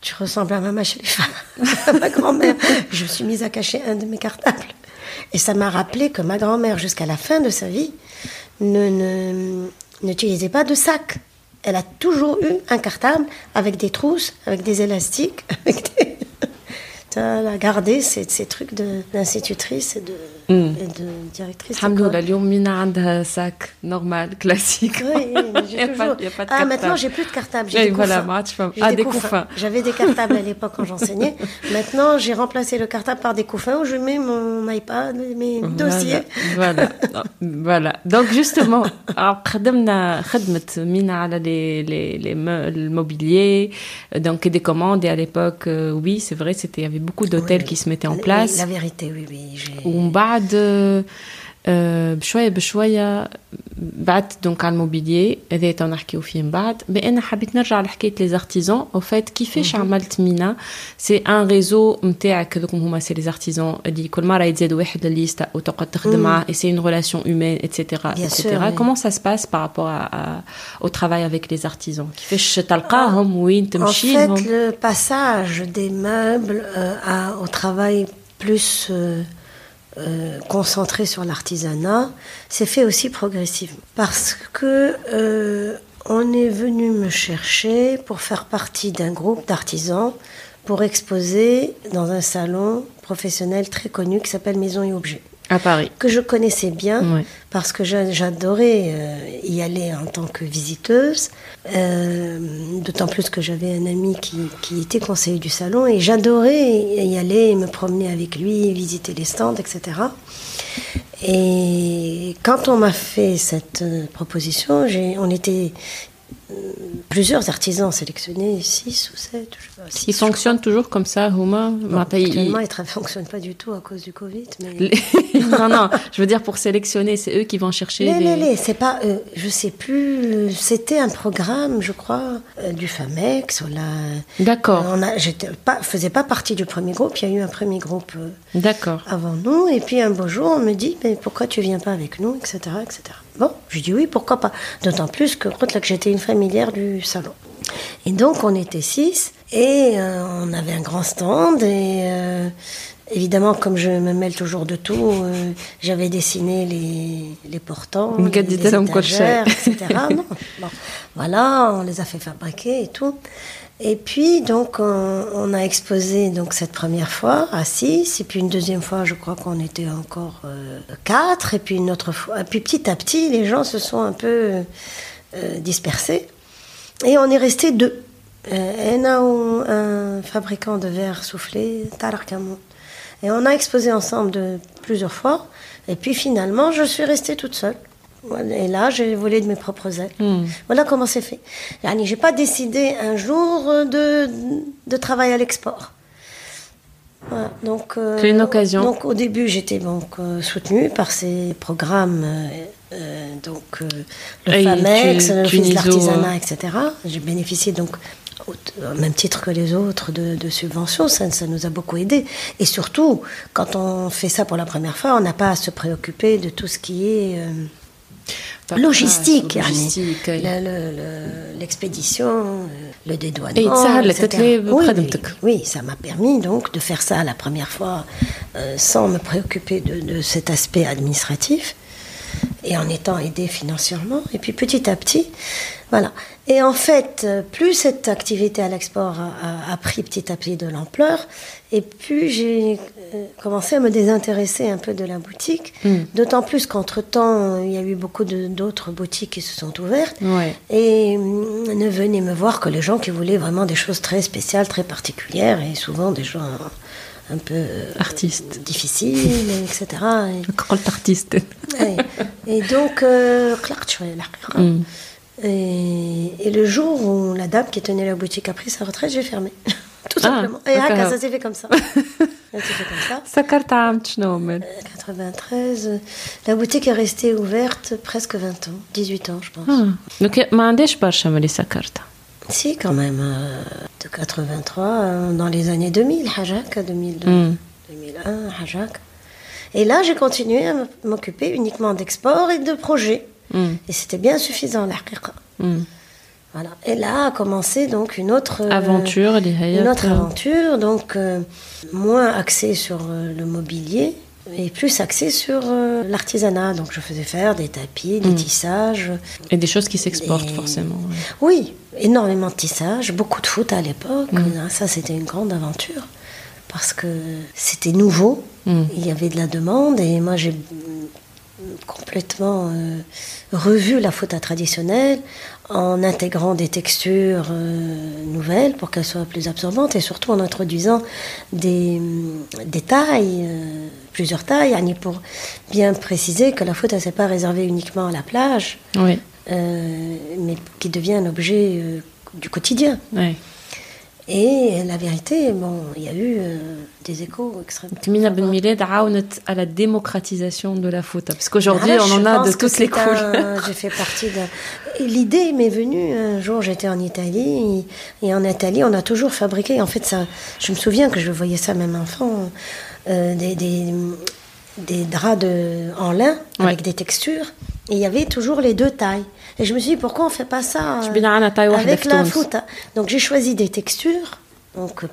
tu ressembles à maman chez les femmes, ma grand-mère. Je me suis mise à cacher un de mes cartables. Et ça m'a rappelé que ma grand-mère, jusqu'à la fin de sa vie, ne, ne- n'utilisait pas de sac. Elle a toujours eu un cartable avec des trousses, avec des élastiques, avec des... Elle a gardé ces, ces trucs de- d'institutrice et de, Mm. et de directrice. الحمد d'école. لله اليوم مينا عندها sac normal classique. Oui, oui, mais j'ai Y a pas- toujours- y a pas de Ah, cartable. maintenant, j'ai plus de cartable. J'ai Oui, des voilà, couffins. ما عادش فهم. J'ai Ah, des des couffins. couffins. J'avais des cartables à l'époque quand j'enseignais. Maintenant, j'ai remplacé le cartable par des couffins où je mets mon iPad, mes dossiers. Voilà, voilà. Donc justement, alors, خدمنا خدمة مينا على les, les, les me- le mobilier, euh, donc des commandes. Et à l'époque, euh, oui, c'est vrai, c'était, il y avait beaucoup d'hôtels qui se mettaient en Oui, place. La vérité, oui, oui. j'ai- ومن بعد آه، آه، بشويه بشويه بعدت دونك على الموبيليي هذا تو نحكيو فيه من بعد مي انا حبيت نرجع لحكايه لي زارتيزون او فات كيفاش عملت مينا سي ان ريزو نتاعك هذوك هما سي لي زارتيزون اللي كل مره يتزاد واحد لليستا وتقعد تخدم معاه et c'est une relation humaine etc Bien etc sûr, oui. comment ça se passe par rapport à, à- au travail avec les artisans كيفاش تلقاهم وين En تمشي fait, لهم le passage des meubles euh, à- au travail plus euh, euh, concentré sur l'artisanat s'est fait aussi progressivement. Parce que euh, on est venu me chercher pour faire partie d'un groupe d'artisans pour exposer dans un salon professionnel très connu qui s'appelle Maison et Objets à Paris que je connaissais bien Ouais. parce que j'a- j'adorais euh, y aller en tant que visiteuse, euh, d'autant plus que j'avais un ami qui, qui était conseiller du salon et j'adorais y aller, me promener avec lui, visiter les stands, etc. Et quand on m'a fait cette euh, proposition, on était euh, plusieurs artisans sélectionnés, 6 ou 7. ils fonctionnent toujours comme ça, Houma bon, Actuellement, ils ne fonctionnent pas du tout à cause du Covid. Non, non, je veux dire pour sélectionner, c'est eux qui vont chercher. Les, les... les c'est pas eux. Je sais plus. C'était un programme, je crois, euh, du FAMEX. La... D'accord. Euh, on a, j'étais pas, faisais pas partie du premier groupe. Il y a eu un premier groupe avant nous. Et puis un beau jour, on me dit, mais pourquoi tu ne viens pas avec nous, etc., etc. Bon, je dis oui, pourquoi pas. D'autant plus que, que j'étais une familière du salon. Et donc, on était six, et euh, on avait un grand stand, et euh, évidemment, comme je me mêle toujours de tout, euh, j'avais dessiné les, les portants, les, les étagères, etc. Non, bon, voilà, on les a fait fabriquer et tout. Et puis, donc, on, a exposé donc cette première fois à 6, et puis une deuxième fois, je crois qu'on était encore euh, 4, et puis une autre fois. Et puis petit à petit, les gens se sont un peu euh, dispersés, et on est resté deux. Euh, ou un fabricant de verre soufflé, Talarkamon. Et on a exposé ensemble de plusieurs fois, et puis finalement, je suis restée toute seule. Et là, j'ai volé de mes propres ailes. Hmm. Voilà comment c'est fait. Je n'ai pas décidé un jour de, de travailler à l'export. Voilà, donc, euh, C'est une occasion. Donc au début, j'étais donc euh, soutenue par ces programmes, euh, donc le Et FAMEX, l'Office de l'artisanat, etc. J'ai bénéficié donc au, au même titre que les autres de, de subventions. Ça, ça nous a beaucoup aidé. Et surtout, quand on fait ça pour la première fois, on n'a pas à se préoccuper de tout ce qui est logistique l'expédition euh, le dédouanement. Oui, ça m'a permis donc de faire ça la première fois euh, sans me préoccuper de, de, cet aspect administratif et en étant aidée financièrement. Et puis petit à petit voilà. Et en fait, euh, plus cette activité à l'export a, pris petit à petit de l'ampleur, et plus j'ai euh, commencé à me désintéresser un peu de la boutique. D'autant plus qu'entre-temps, il y a eu beaucoup d'autres boutiques qui se sont ouvertes. Et hmm, ne venaient me voir que les gens qui voulaient vraiment des choses très spéciales, très particulières, et souvent des gens un peu euh, artiste difficile etc et, artiste et, et donc euh, mm. Et, le jour où la dame qui tenait la boutique a pris sa retraite, j'ai fermé. Tout ah, simplement. Et ça s'est fait comme ça. ça s'est fait comme ça. 93. La boutique est restée ouverte presque 20 ans, 18 ans, je pense. Ah. Donc, Mandesh Barchamali Sakarta. Si, quand même. Euh, de 83, euh, dans les années 2000, Hajak, 2002, 2001, hmm. Hajak. Et là, j'ai continué à m'occuper uniquement d'export et de projets. Mm. Et c'était bien suffisant, la mm. Voilà. Et là a commencé donc une autre euh, aventure, une autre aventure, donc moins axée sur le mobilier, et plus axé sur euh, l'artisanat. Donc je faisais faire des tapis, des mm. tissages. Et des choses qui s'exportent forcément. Oui, énormément de tissages, beaucoup de foot à l'époque. Mm. Ça, c'était une grande aventure parce que c'était nouveau. Il y avait de la demande et moi j'ai complètement euh, revu la faute traditionnelle en intégrant des textures euh, nouvelles pour qu'elles soient plus absorbantes et surtout en introduisant des, des tailles, euh, plusieurs tailles, pour bien préciser que la faute ne s'est pas réservée uniquement à la plage, oui. mais qui devient un objet du quotidien. Oui. Et la vérité, bon, il y a eu euh, des échos extrêmement. Mina Ben Miled à la démocratisation de la faute. Parce qu'aujourd'hui, on en a de toutes les couleurs. J'ai fait partie de. L'idée m'est venue un jour, j'étais en Italie. Et en Italie, on a toujours fabriqué. En fait, ça, je me souviens que je voyais ça même enfant. Euh, des, des, des, draps de, en lin avec des textures. Et il y avait toujours les deux tailles. Et je me suis dit, pourquoi on ne fait pas ça euh, avec la foot Donc j'ai choisi des textures. Donc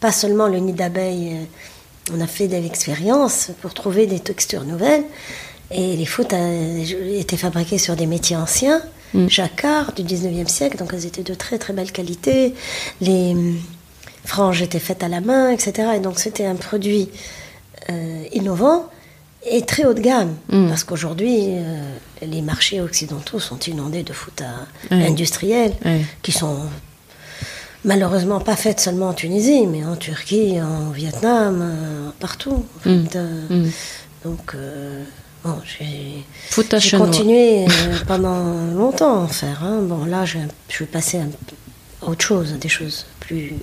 pas seulement le nid d'abeille, euh, on a fait des expériences pour trouver des textures nouvelles. Et les foot euh, étaient fabriquées sur des métiers anciens, mm. jacquard du 19e siècle, donc elles étaient de très très belle qualité. Les franges étaient faites à la main, etc. Et donc c'était un produit innovant et très haut de gamme. Mm. Parce qu'aujourd'hui, euh, les marchés occidentaux sont inondés de foot industriels qui sont malheureusement pas faites seulement en Tunisie, mais en Turquie, en Vietnam, euh, partout. En mm. fait. Euh, mm. Donc, bon, j'ai continué pendant longtemps à en faire. Hein. Bon, là, je, vais passer à autre chose, à des choses plus,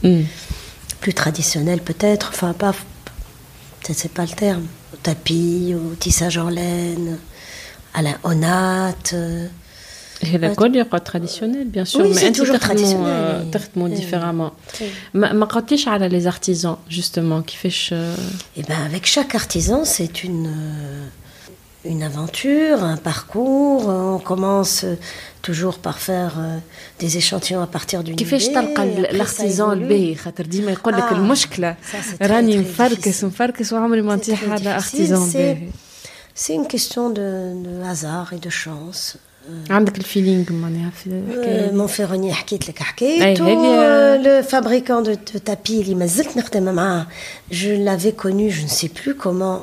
plus traditionnelles peut-être. Enfin, pas. Peut-être c'est pas le terme au tapis, au tissage en laine, à la onate. Et la colle est traditionnelle, bien sûr, oui, mais toujours traditionnel. traitement différemment. Ma à les artisans, justement, qui fait. Eh ben, avec chaque artisan, c'est une une aventure, un parcours. On commence toujours par faire euh, des échantillons à partir d'une كيفاش تلقى l'artisan الباهي خاطر ديما يقول لك المشكله راني مفركس مفركس وعمري ما نطيح على artisan باهي C'est une question de, de hasard et de chance. عندك الفيلينغ معناها في مون فيروني حكيت لك حكيته لو فابريكون دو تابي اللي مازلت نخدم معاه je l'avais connu je ne sais plus comment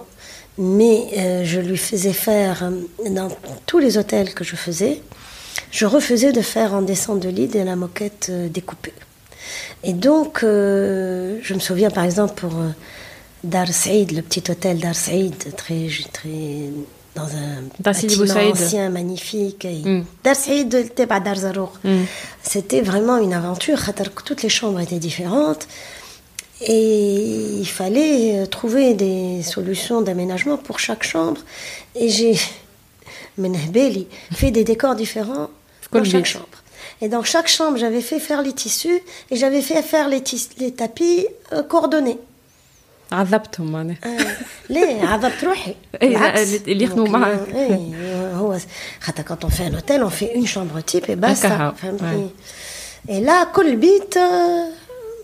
mais euh, je lui faisais faire euh, dans tous les hôtels que je faisais, je refusais de faire en descente de lit de la moquette euh, découpée. Et donc, je me souviens par exemple pour Dar Saïd, le petit hôtel Dar Saïd, très, très dans un bâtiment ancien, magnifique. Mm. Dar Saïd, Dar Zarour. Mm. C'était vraiment une aventure. Toutes les chambres étaient différentes. Et il fallait euh, trouver des solutions d'aménagement pour chaque chambre. Et j'ai fait des décors différents pour chaque chambre. Et dans chaque chambre, j'avais fait faire les tissus et j'avais fait faire les, les tapis euh, coordonnés. عذبتهم معناها ليه عذبت روحي اللي يخدموا معك هو خاطر quand on fait un hôtel on fait une chambre type et basta et là كل بيت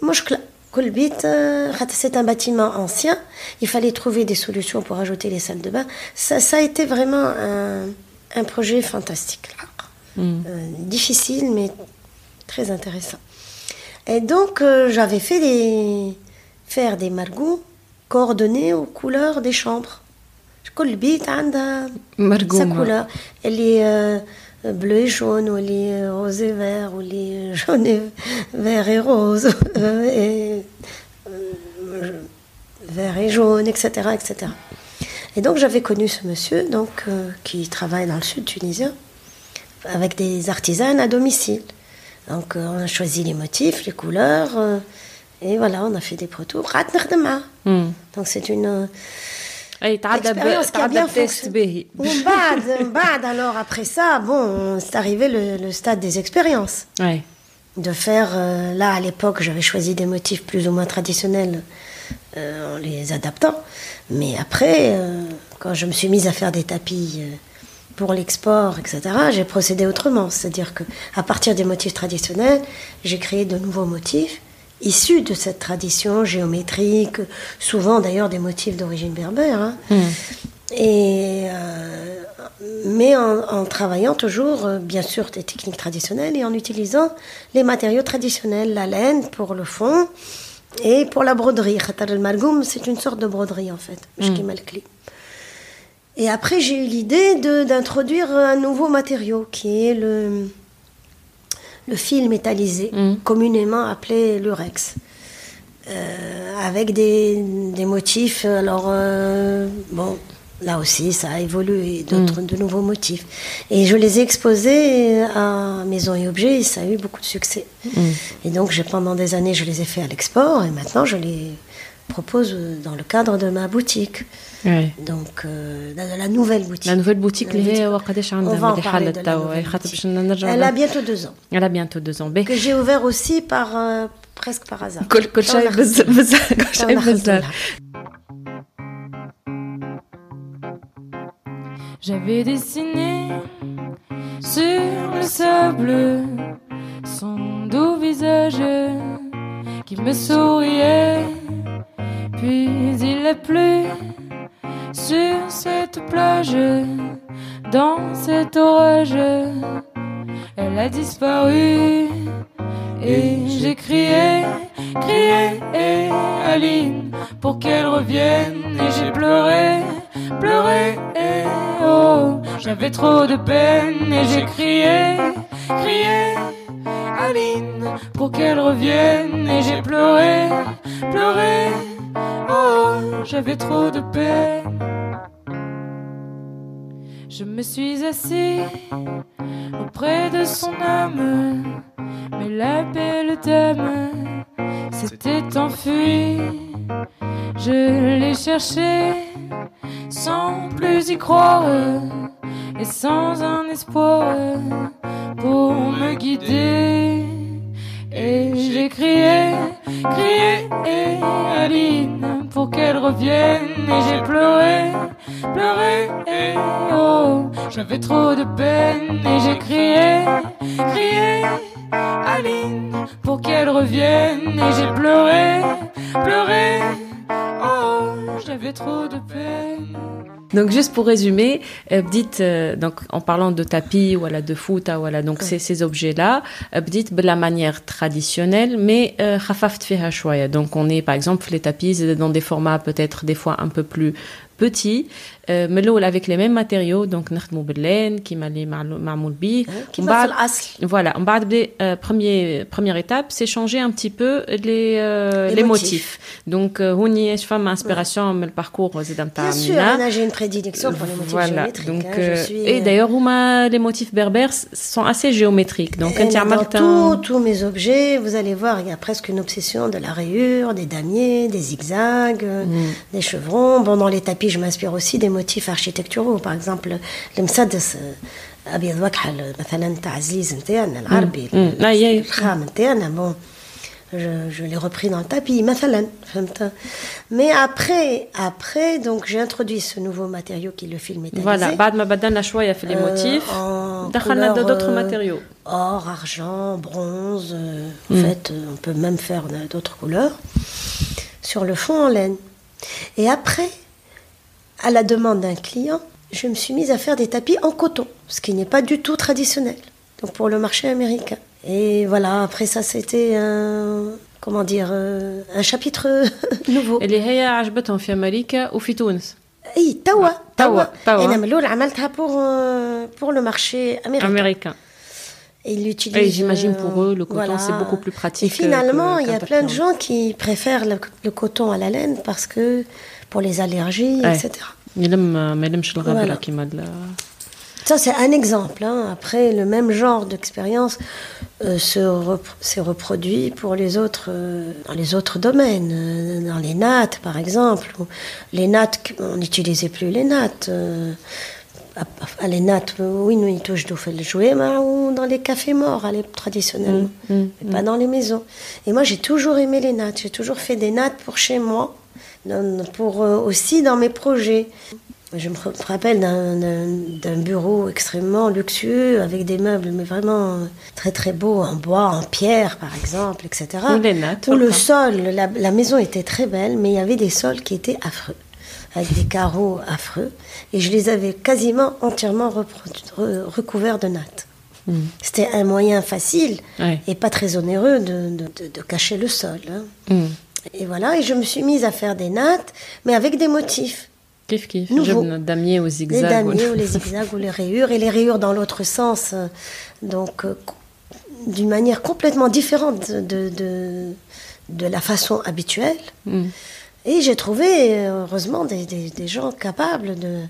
مشكله euh, c'est un bâtiment ancien. Il fallait trouver des solutions pour ajouter les salles de bain. Ça, ça a été vraiment un, un projet fantastique. Mm. Euh, difficile, mais très intéressant. Et donc, euh, j'avais fait des, faire des margots coordonnés aux couleurs des chambres. كل بيت عندها sa مرقومة couleur. Elle est euh, bleu et jaune, ou elle est rose et vert, ou elle est jaune et vert et rose, euh, et euh, vert et jaune, etc., etc. Et donc j'avais connu ce monsieur, donc euh, qui travaille dans le sud tunisien, avec des artisanes à domicile. Donc euh, on a choisi les motifs, les couleurs, euh, et voilà, on a fait des protos. قعدت نخدم معاه. مم. Donc c'est une اي تعدى ب- expérience qui a تعدى bien بتيست fonctionné. باهي ومن بعد من بعد alors après ça bon c'est arrivé le, le stade des expériences Ouais. de faire euh, là à l'époque j'avais choisi des motifs plus ou moins traditionnels euh, en les adaptant mais après euh, quand je me suis mise à faire des tapis euh, pour l'export etc j'ai procédé autrement c'est-à-dire que à partir des motifs traditionnels j'ai créé de nouveaux motifs issus de cette tradition géométrique souvent d'ailleurs des motifs d'origine berbère hein. Et, euh, mais en, en travaillant toujours, euh, bien sûr, des techniques traditionnelles et en utilisant les matériaux traditionnels, la laine pour le fond et pour la broderie. Khatar al-Margoum, c'est une sorte de broderie en fait, Mshkim al-Kli. Et après, j'ai eu l'idée d'introduire un nouveau matériau qui est le, le fil métallisé, communément appelé l'urex. Euh, avec des, des motifs. Alors, euh, bon, là aussi, ça a évolué, d'autres, de nouveaux motifs. Et je les ai exposés à Maison et Objets, et ça a eu beaucoup de succès. Et donc, j'ai, pendant des années, je les ai fait à l'export, et maintenant, je les propose euh, dans le cadre de ma boutique. Donc, euh, la, nouvelle boutique. La nouvelle boutique, la. On va parler de la eh, boutique. Elle a hein. bientôt deux ans. Elle a bientôt deux ans. Que j'ai ouvert aussi par, euh, presque par hasard. J'avais dessiné sur le sable son doux visage qui me souriait puis il a plu sur cette plage, dans cet orage. Elle a disparu et j'ai crié, crié, et Aline, pour qu'elle revienne. Et j'ai pleuré, pleuré, et oh, j'avais trop de peine. Et j'ai crié, crié, Aline, pour qu'elle revienne. Et j'ai pleuré, pleuré, oh, j'avais trop de peine. Je me suis assis auprès de son âme, mais la belle dame s'était enfuie. Je l'ai cherchée sans plus y croire et sans un espoir pour me guider. Et j'ai crié, crié, et Aline, pour qu'elle revienne. Et j'ai pleuré, pleuré, et oh, j'avais trop de peine. Et j'ai crié, crié, Aline, pour qu'elle revienne. Et j'ai pleuré, pleuré, oh, j'avais trop de peine. Donc juste pour résumer, dites euh, donc en parlant de tapis voilà de foot ah, voilà donc ouais. ces objets là, dites de la manière traditionnelle mais euh, khafaft fiha chouaya. Donc on est par exemple les tapis dans des formats peut-être des fois un peu plus petits من الاول avec les mêmes matériaux donc نخدموا باللين كيما اللي معلو- معمول بيه كيما ومن بعد- في الأصل. Voilà, on va de- euh, premier, première étape, c'est changer un petit peu les, euh, Les les, motifs. motifs. Donc, euh, هوني ايش فما inspiration من البارcours زاد نتاع Bien sûr, Amina. Anna, j'ai une prédilection pour les motifs Voilà, géométriques. donc, hein, je euh, suis, et euh, d'ailleurs, Houma, les motifs berbères sont assez géométriques. Donc, Et quand il y a dans Martin- tous- tous mes objets, vous allez voir, il y a presque une obsession de la rayure, des damiers, des zigzags, euh, Mm. des chevrons. Bon, dans les tapis, je m'inspire aussi des motifs architecturaux. Par exemple, le مسدس euh, أبيض وكحل مثلا تاع عزيز نتاعنا العربي Mm. Ah, yeah. الخام نتاعنا bon je, je l'ai repris dans le tapis مثلا فهمت mais après après donc j'ai introduit ce nouveau matériau qui est le fil métallisé Voilà, بعد ما بدلنا شوية في les Euh, motifs, en دخلنا couleur, d'autres euh, matériaux. Or, argent, bronze. euh, En Mm. fait, euh, on peut même faire euh, d'autres couleurs. Sur le fond en laine. Et après, à la demande d'un client, je me suis mise à faire des tapis en coton, ce qui n'est pas du tout traditionnel. Donc pour le marché américain. Et voilà, après ça, c'était un, comment dire, euh, un chapitre nouveau. اللي هي عجبتهم في امريكا وفي تونس اي توا توا- توا. انا من الاول عملتها pour euh, pour le marché américain. américain Et ils l'utilisent. Et j'imagine pour euh, eux, le coton, c'est beaucoup plus pratique Et que- finalement, que- il y a qu'un plein de tapis en- gens qui préfèrent le, le coton à la laine parce que pour les allergies, ouais. etc. Voilà. Ça, c'est un exemple. Hein. Après, le même genre d'expérience euh, s'est rep reproduit pour les autres, euh, dans les autres domaines. Euh, dans les nattes, par exemple. Les nattes, on n'utilisait plus les nattes. Euh, à les nattes, oui, nous, ils touchent d'où le jouet, ou dans les cafés morts, allez, traditionnellement, mais pas dans les maisons. Et moi, j'ai toujours aimé les nattes, j'ai toujours fait des nattes pour chez moi, pour, euh, aussi dans mes projets. Je me rappelle d'un- bureau extrêmement luxueux, avec des meubles, mais vraiment très très beaux, en bois, en pierre, par exemple, etc. Les nattes, Où le sol, la, la maison était très belle, mais il y avait des sols qui étaient affreux, avec des carreaux affreux, et je les avais quasiment entièrement recouverts de nattes. C'était un moyen facile Ouais. et pas très onéreux de, de- de- de cacher le sol. hein. مم. Et voilà, et je me suis mise à faire des nattes, mais avec des motifs. Kiff, kiff. Nouveau. Je damier aux zigzags. Les damiers ou les zigzags ou les rayures, et les rayures dans l'autre sens. Euh, donc, euh, d'une manière complètement différente de, la façon habituelle. Mm. Et j'ai trouvé, euh, heureusement, des, gens capables de.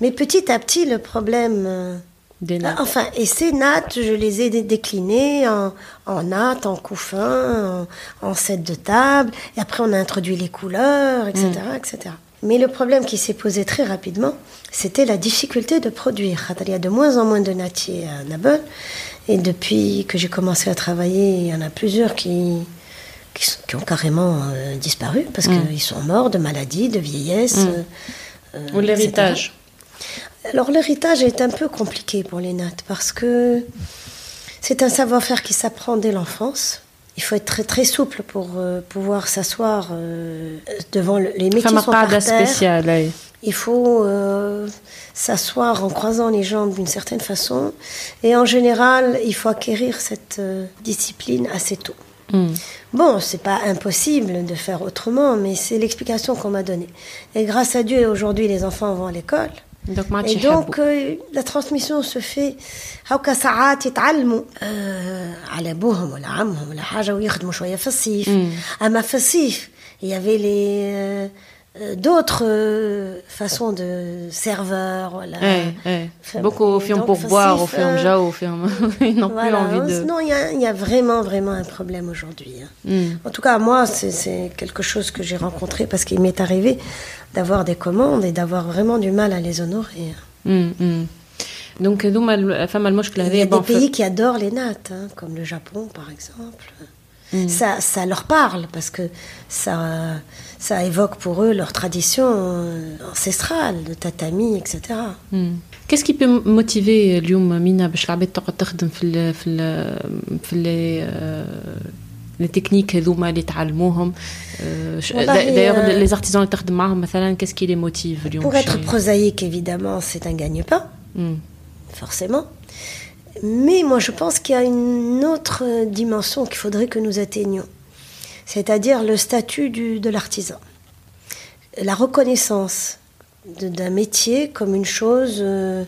Mais petit à petit, le problème des nattes. ah, Enfin, et ces nattes, je les ai dé- déclinées en, en nattes, en couffins, en, en set de table. Et après, on a introduit les couleurs, etc., etc. Mais le problème qui s'est posé très rapidement, c'était la difficulté de produire. Il y a de moins en moins de nattiers à Nabel. Et depuis que j'ai commencé à travailler, il y en a plusieurs qui, qui, sont- qui ont carrément euh, disparu parce qu'ils sont morts de maladie, de vieillesse. euh, euh, Ou l'héritage. Alors l'héritage est un peu compliqué pour les nattes parce que c'est un savoir-faire qui s'apprend dès l'enfance. Il faut être très, souple pour euh, pouvoir s'asseoir euh, devant le, les métiers sont par. Spécial. Il faut euh, s'asseoir en croisant les jambes d'une certaine façon. Et en général, il faut acquérir cette discipline assez tôt. Mm. Bon, c'est pas impossible de faire autrement, mais c'est l'explication qu'on m'a donnée. Et grâce à Dieu, aujourd'hui, les enfants vont à l'école. دونك ما عادش دونك لا ترانسميسيون سو في هاكا ساعات يتعلموا آه على أبوهم ولا عمهم ولا حاجة ويخدموا شوية في الصيف مم. أما في الصيف يافي آه، لي Euh, d'autres euh, façons de serveur. Voilà. Beaucoup au film pour boire, au film ja, euh, au film. Ils n'ont plus envie de. Non, il y, y, a vraiment, vraiment un problème aujourd'hui. Hein. Hmm. En tout cas, moi, c'est quelque chose que j'ai rencontré parce qu'il m'est arrivé d'avoir des commandes et d'avoir vraiment du mal à les honorer. Mm, mm. Donc, la femme Il y a des pays qui adorent les nattes, hein, comme le Japon, par exemple. Ça, ça leur parle parce que ça, ça évoque pour eux leur tradition euh, ancestrale, de tatami, etc. مم. كيس كي بي موتيفي اليوم مينا باش العباد تقعد تخدم في ال في ال في ال لي تكنيك هذوما اللي تعلموهم والله دايوغ هي- لي زارتيزون اللي تخدم معاهم مثلا كيس كي لي موتيف اليوم Pour باش être ي- prosaïque, évidemment, c'est un gagne-pain. مم. forcément. Mais moi, je pense qu'il y a une autre dimension qu'il faudrait que nous atteignions, c'est-à-dire le statut de l'artisan, la reconnaissance d'un métier comme une chose euh,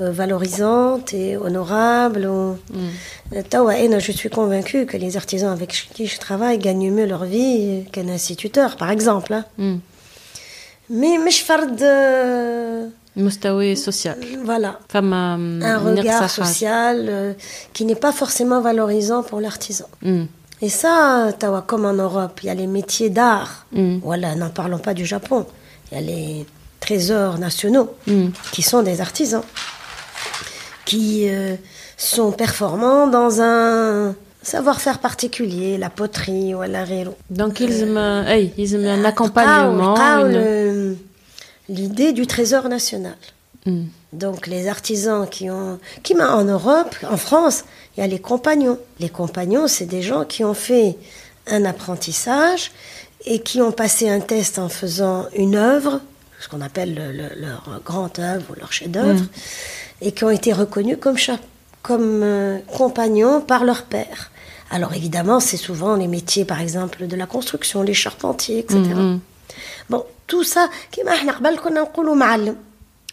euh, valorisante et honorable. Mm. Euh, je suis convaincue que les artisans avec qui je travaille gagnent mieux leur vie qu'un instituteur, par exemple. Hein. Mm. Mais, mais je farde... Mustawi social. Euh, voilà. Femme, euh, un regard social euh, qui n'est pas forcément valorisant pour l'artisan. Hmm. Et ça, Tawa, comme en Europe, il y a les métiers d'art. Mm. Voilà, n'en parlons pas du Japon. Il y a les trésors nationaux hmm. qui sont des artisans qui sont performants dans un savoir-faire particulier, la poterie ou la rélo. Donc ils ont un accompagnement. Une l'idée du trésor national. مم. Donc les artisans qui ont, qui m'a- en Europe, en France, il y a les compagnons. Les compagnons, c'est des gens qui ont fait un apprentissage et qui ont passé un test en faisant une œuvre ce qu'on appelle le- leur grand œuvre ou leur chef-d'œuvre, et qui ont été reconnus comme, comme euh, compagnons par leur père. Alors évidemment, c'est souvent les métiers, par exemple, de la construction, les charpentiers, etc. Bon, tout ça, كما إحنا قبل كنا نقولوا معلم.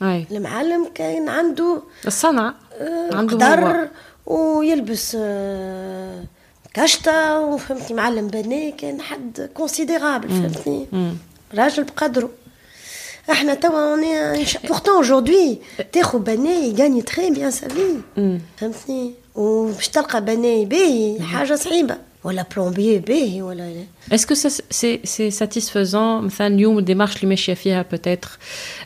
أي. المعلم كان عنده الصنعة آه، عنده. قدر ويلبس آه، كشطة وفهمتني معلم بني كان حد كونسيديرابل فهمتني؟ راجل بقدره. إحنا توا بورتون اجوردي تاخذ بني يغاني تري بيان سا في فهمتني؟ وباش تلقى بني باهي حاجة صعيبة. ولا بلومبيي باهي ولا Est-ce que ça, c'est c'est satisfaisant مثلا اليوم الديمارش اللي ماشيه فيها peut-être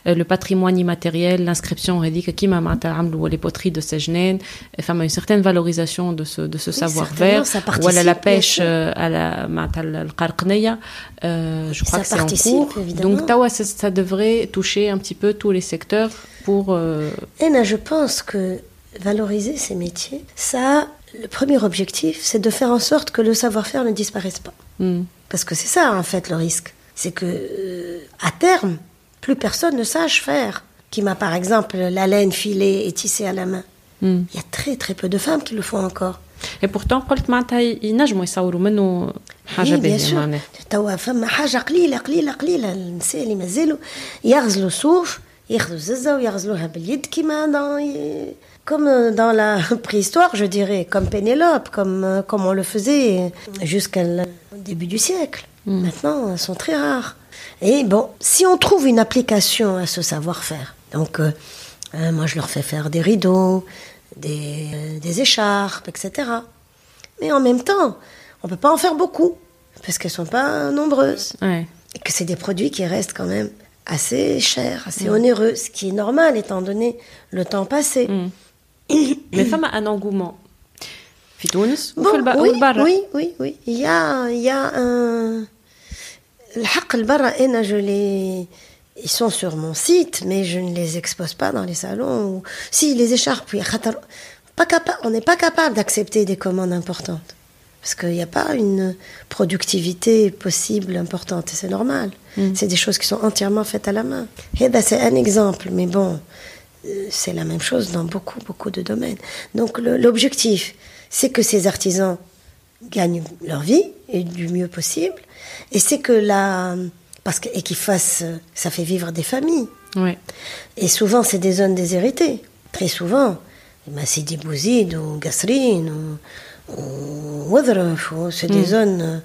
euh, le patrimoine immatériel l'inscription هذيك كيما معناتها عملوا les poteries de Sejnen فما une certaine valorisation de ce de ce savoir-faire certainement, ça participe, ولا la bien pêche sûr. euh, à la معناتها القرقنية euh, je crois Ça que c'est en participe, cours évidemment. donc توا ça, ça devrait toucher un petit peu tous les secteurs pour euh, Et je pense que valoriser ces métiers, ça, le premier objectif, c'est de faire en sorte que le savoir-faire ne disparaisse pas. hmm, Parce que c'est ça, en fait, le risque. C'est que, euh, à terme, plus personne ne sache faire. Qui m'a, par exemple, la laine filée et tissée à la main. hmm. Il y a très très peu de femmes qui le font encore. et pourtant قلت معناتها ينجموا يصوروا منه حاجة Oui, bien باهية sûr. معناها توا فما حاجة قليلة قليلة قليلة النساء اللي مازالوا يغزلوا صوف ياخذوا ززة ويغزلوها باليد كيما dans comme dans la préhistoire, je dirais, comme Pénélope, comme, euh, comme on le faisait jusqu'au début du siècle. Maintenant, elles sont très rares. Et bon, si on trouve une application à ce savoir-faire, donc euh, euh, moi je leur fais faire des rideaux, des, euh, des écharpes, etc. Mais en même temps, on ne peut pas en faire beaucoup, parce qu'elles ne sont pas nombreuses. Ouais. Et que c'est des produits qui restent quand même assez chers, assez onéreux, ce qui est normal étant donné le temps passé. Mais femme a un engouement. Tunis oui, oui, oui. Il y a, il y a un. Le je les. Ils sont sur mon site, mais je ne les expose pas dans les salons. Si, les écharpes, pas on n'est pas capable d'accepter des commandes importantes. Parce qu'il n'y a pas une productivité possible importante, et c'est normal. Mm. C'est des choses qui sont entièrement faites à la main. Et c'est un exemple, mais bon, c'est la même chose dans beaucoup, beaucoup de domaines. Donc l'objectif, c'est que ces artisans gagnent leur vie et du mieux possible, et c'est que la... Parce que, et qu'ils fassent... Ça fait vivre des familles. Et souvent, c'est des zones déshéritées. Très souvent. Ben, c'est des Bouzid ou Gasrine ou, ou C'est des zones euh,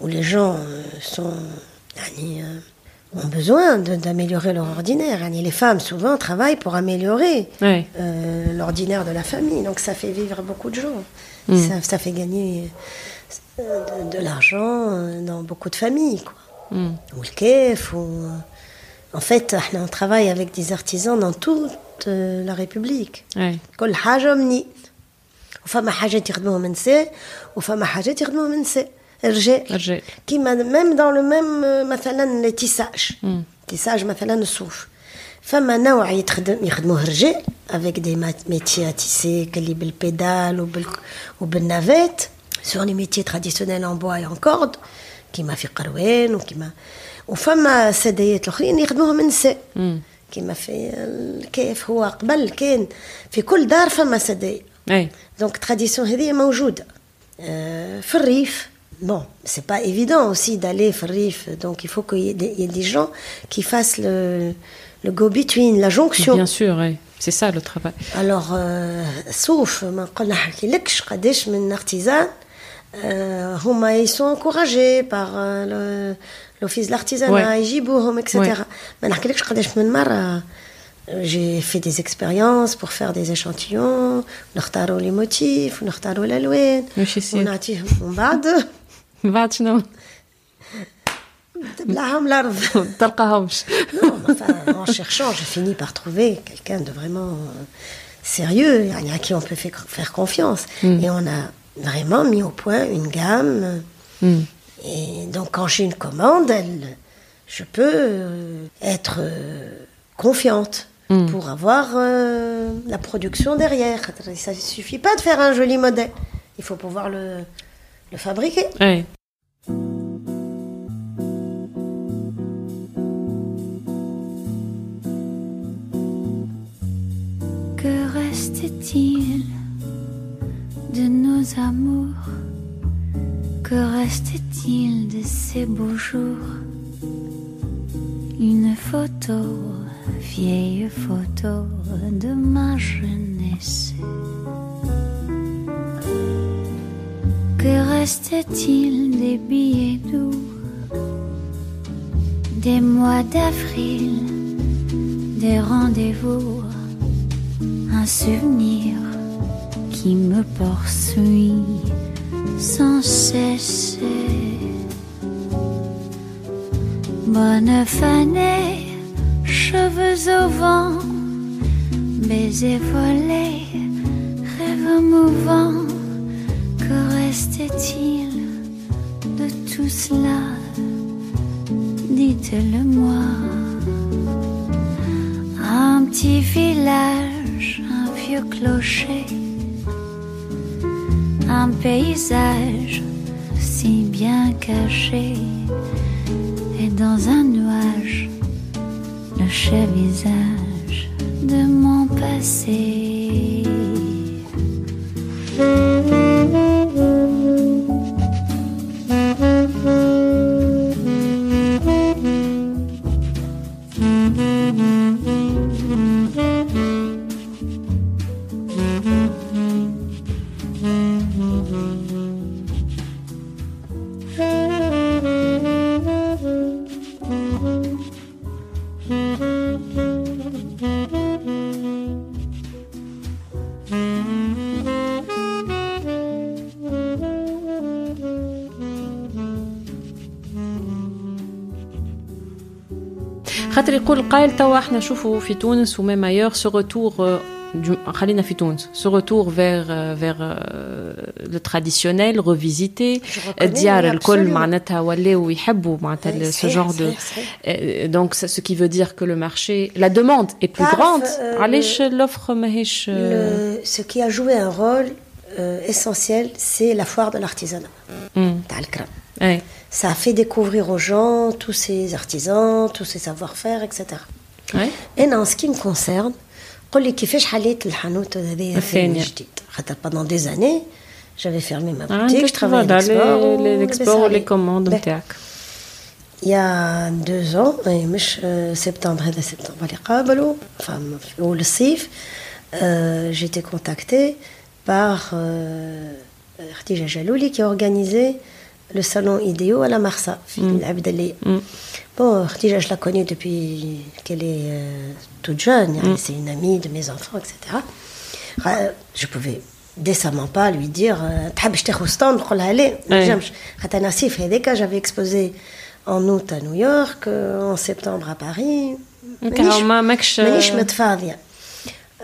où les gens euh, sont, euh, ont besoin d'améliorer leur ordinaire. Yani, Les femmes, souvent, travaillent pour améliorer Ouais. euh, l'ordinaire de la famille. Donc, ça fait vivre beaucoup de gens. Ça, ça fait gagner euh, de, de l'argent euh, dans beaucoup de familles. Quoi. Hmm. Ou le kef, ou... En fait, on travaille avec des artisans dans toute la République. Ouais. كل حاجة مني وفما حاجات يخدموهم نساء وفما حاجات يخدموهم نساء رجال رجال. كيما ميم دون لو ميم مثلا تيساج تيساج مثلا الصوف فما نوع يتخدم يخدموه رجال افيك دي ميتي تيسي كلي بالبيدال وبال وبالنافيت سور لي ميتي تراديسيونيل ان بوا ان كورد كيما في قروان وكيما وفما سدايات الاخرين يخدموهم النساء كيما في الكيف هو قبل كان في كل دار فما سدايا Ouais. دونك تراديسيون هذه موجوده آه، في الريف bon, c'est pas évident aussi d'aller Farif, donc il faut qu'il y, ait des gens qui fassent le, go-between, la jonction. Bien sûr. C'est ça le travail. Alors, euh, sauf, euh, artisan, ils sont encouragés par euh, l'office de l'artisanat, ouais. etc. Ouais. Euh, j'ai fait des expériences pour faire des échantillons, on a les motifs, on a la louette, on a من بعد شنو تبلعهم الأرض. تلقاهمش Non, mais enfin, en cherchant, j'ai fini par trouver quelqu'un de vraiment euh, sérieux, à qui on peut faire, faire confiance. Et on a vraiment mis au point une gamme. Hmm. Et donc, quand j'ai une commande, elle, je peux euh, être euh, confiante pour avoir euh, la production derrière. Ça ne suffit pas de faire un joli modèle. Il faut pouvoir le, le fabriquer. Que reste-t-il de nos amours? Que reste-t-il de ces beaux jours? Une photo, vieille photo de ma jeunesse. Que reste-t-il des billets doux Des mois d'avril, des rendez-vous, un souvenir qui me poursuit sans cesse. Bonne fanée, cheveux au vent, baisers volés, rêves mouvants. Que reste-t-il de tout cela? Dites-le-moi. Un petit village, un vieux clocher un paysage si bien caché et dans un nuage le cher visage de mon passé. يقول القائل توا احنا نشوفوا في تونس وميم ايور سو روتور خلينا في تونس سو روتور فيغ فيغ لو تراديسيونيل ريفيزيتي الديار الكل معناتها ولاو يحبوا معناتها سو جور دو دونك سو كي فو دير كو لو مارشي لا دوموند اي بلو غراند علاش لوفر ماهيش Ce qui a joué un rôle euh, essentiel, c'est la foire de l'artisanat. تاع الكرم. Ça a fait découvrir aux gens tous ces artisans, tous ces savoir-faire, etc. Et en ce qui me concerne, pendant des années, j'avais fermé ma boutique, je travaillais à l'export, les, les commandes. Ben, il y a deux ans, euh, septembre et septembre, septembre, enfin, le CIF, euh, j'ai été contactée par euh, Khadija Jalouli qui a organisé le salon idéo à la Marsa, mm. Abdelé. Bon, déjà, je la connais depuis qu'elle est euh, toute jeune. Hein. C'est une amie de mes enfants, etc. Je pouvais décemment pas lui dire euh, j'avais exposé en août à New York, euh, en septembre à Paris.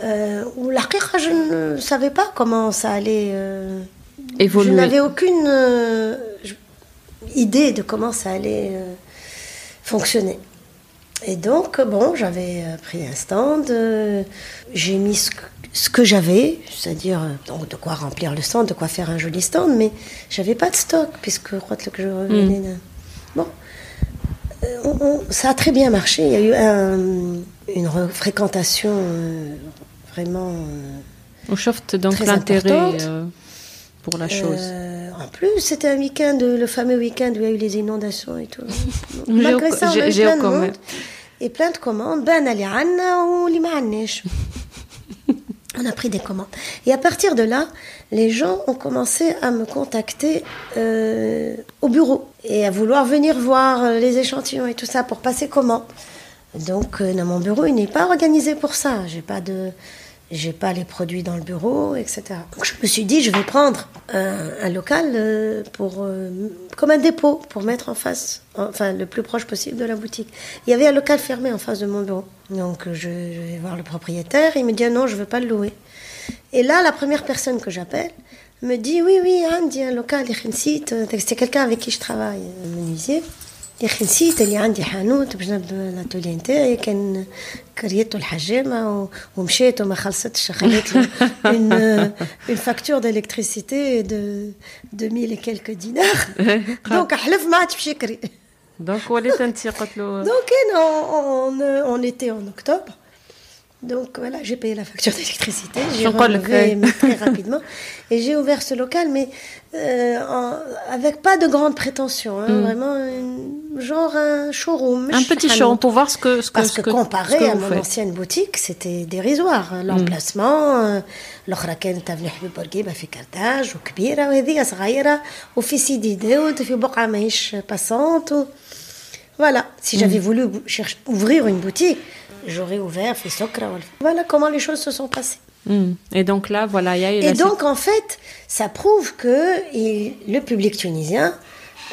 Euh, où la je ne savais pas comment ça allait. Je n'avais aucune euh, idée de comment ça allait euh, fonctionner. Et donc, bon, j'avais euh, pris un stand, j'ai mis ce, que j'avais, c'est-à-dire de quoi remplir le stand, de quoi faire un joli stand, mais j'avais pas de stock, puisque le que je revenais. Mmh. Bon, ça a très bien marché. Il y a eu une fréquentation vraiment. On chauffe donc l'intérêt pour la chose. Euh, en plus, c'était un week-end, le fameux week-end où il y a eu les inondations et tout. Malgré ça, on a eu plein de monde. Et plein de commandes. Ben, on a pris des commandes. Et à partir de là, les gens ont commencé à me contacter euh, au bureau et à vouloir venir voir euh, les échantillons et tout ça pour passer comment. Donc, dans mon bureau, il n'est pas organisé pour ça. J'ai pas de j'ai pas les produits dans le bureau, etc. Donc je me suis dit, je vais prendre un, local euh, pour, euh, comme un dépôt pour mettre en face, enfin le plus proche possible de la boutique. Il y avait un local fermé en face de mon bureau. Donc je, vais voir le propriétaire, il me dit ah non, je veux pas le louer. Et là, la première personne que j'appelle me dit oui, oui, Andy, un local, euh, c'est quelqu'un avec qui je travaille, un menuisier. يخنسيت اللي عندي حانوت بجنب الاتولي نتاعي كان كريته الحجامة و- ومشيت وما خلصتش خليت له une, une facture d'électricité de 2000 et quelques dinars. Donc حلف ما عادش باش يكري. دونك وليت انت قلت له Donc, et non, on, on était en octobre. Donc voilà, j'ai payé la facture d'électricité, j'ai J'en colle, relevé ouais. très rapidement et j'ai ouvert ce local, mais euh, en- avec pas de grandes prétentions, hein, Mm. vraiment une- genre un showroom. Un petit Hanout. show pour voir ce que ce que Parce ce que ce comparé que à vous mon faites. ancienne boutique, c'était dérisoire. L'emplacement, الأخرى كانت في حبيب بورقيبة في كرتاج وكبيرة وهذه صغيرة وفي سيدي داود في بقعة ماهيش باسونت و... Voilà, si j'avais voulu bou- chercher- ouvrir une boutique, j'aurais ouvert, fait Voilà comment les choses se sont passées. Hmm. Et donc là, voilà, il y a eu. Et donc en fait, ça prouve que le public tunisien,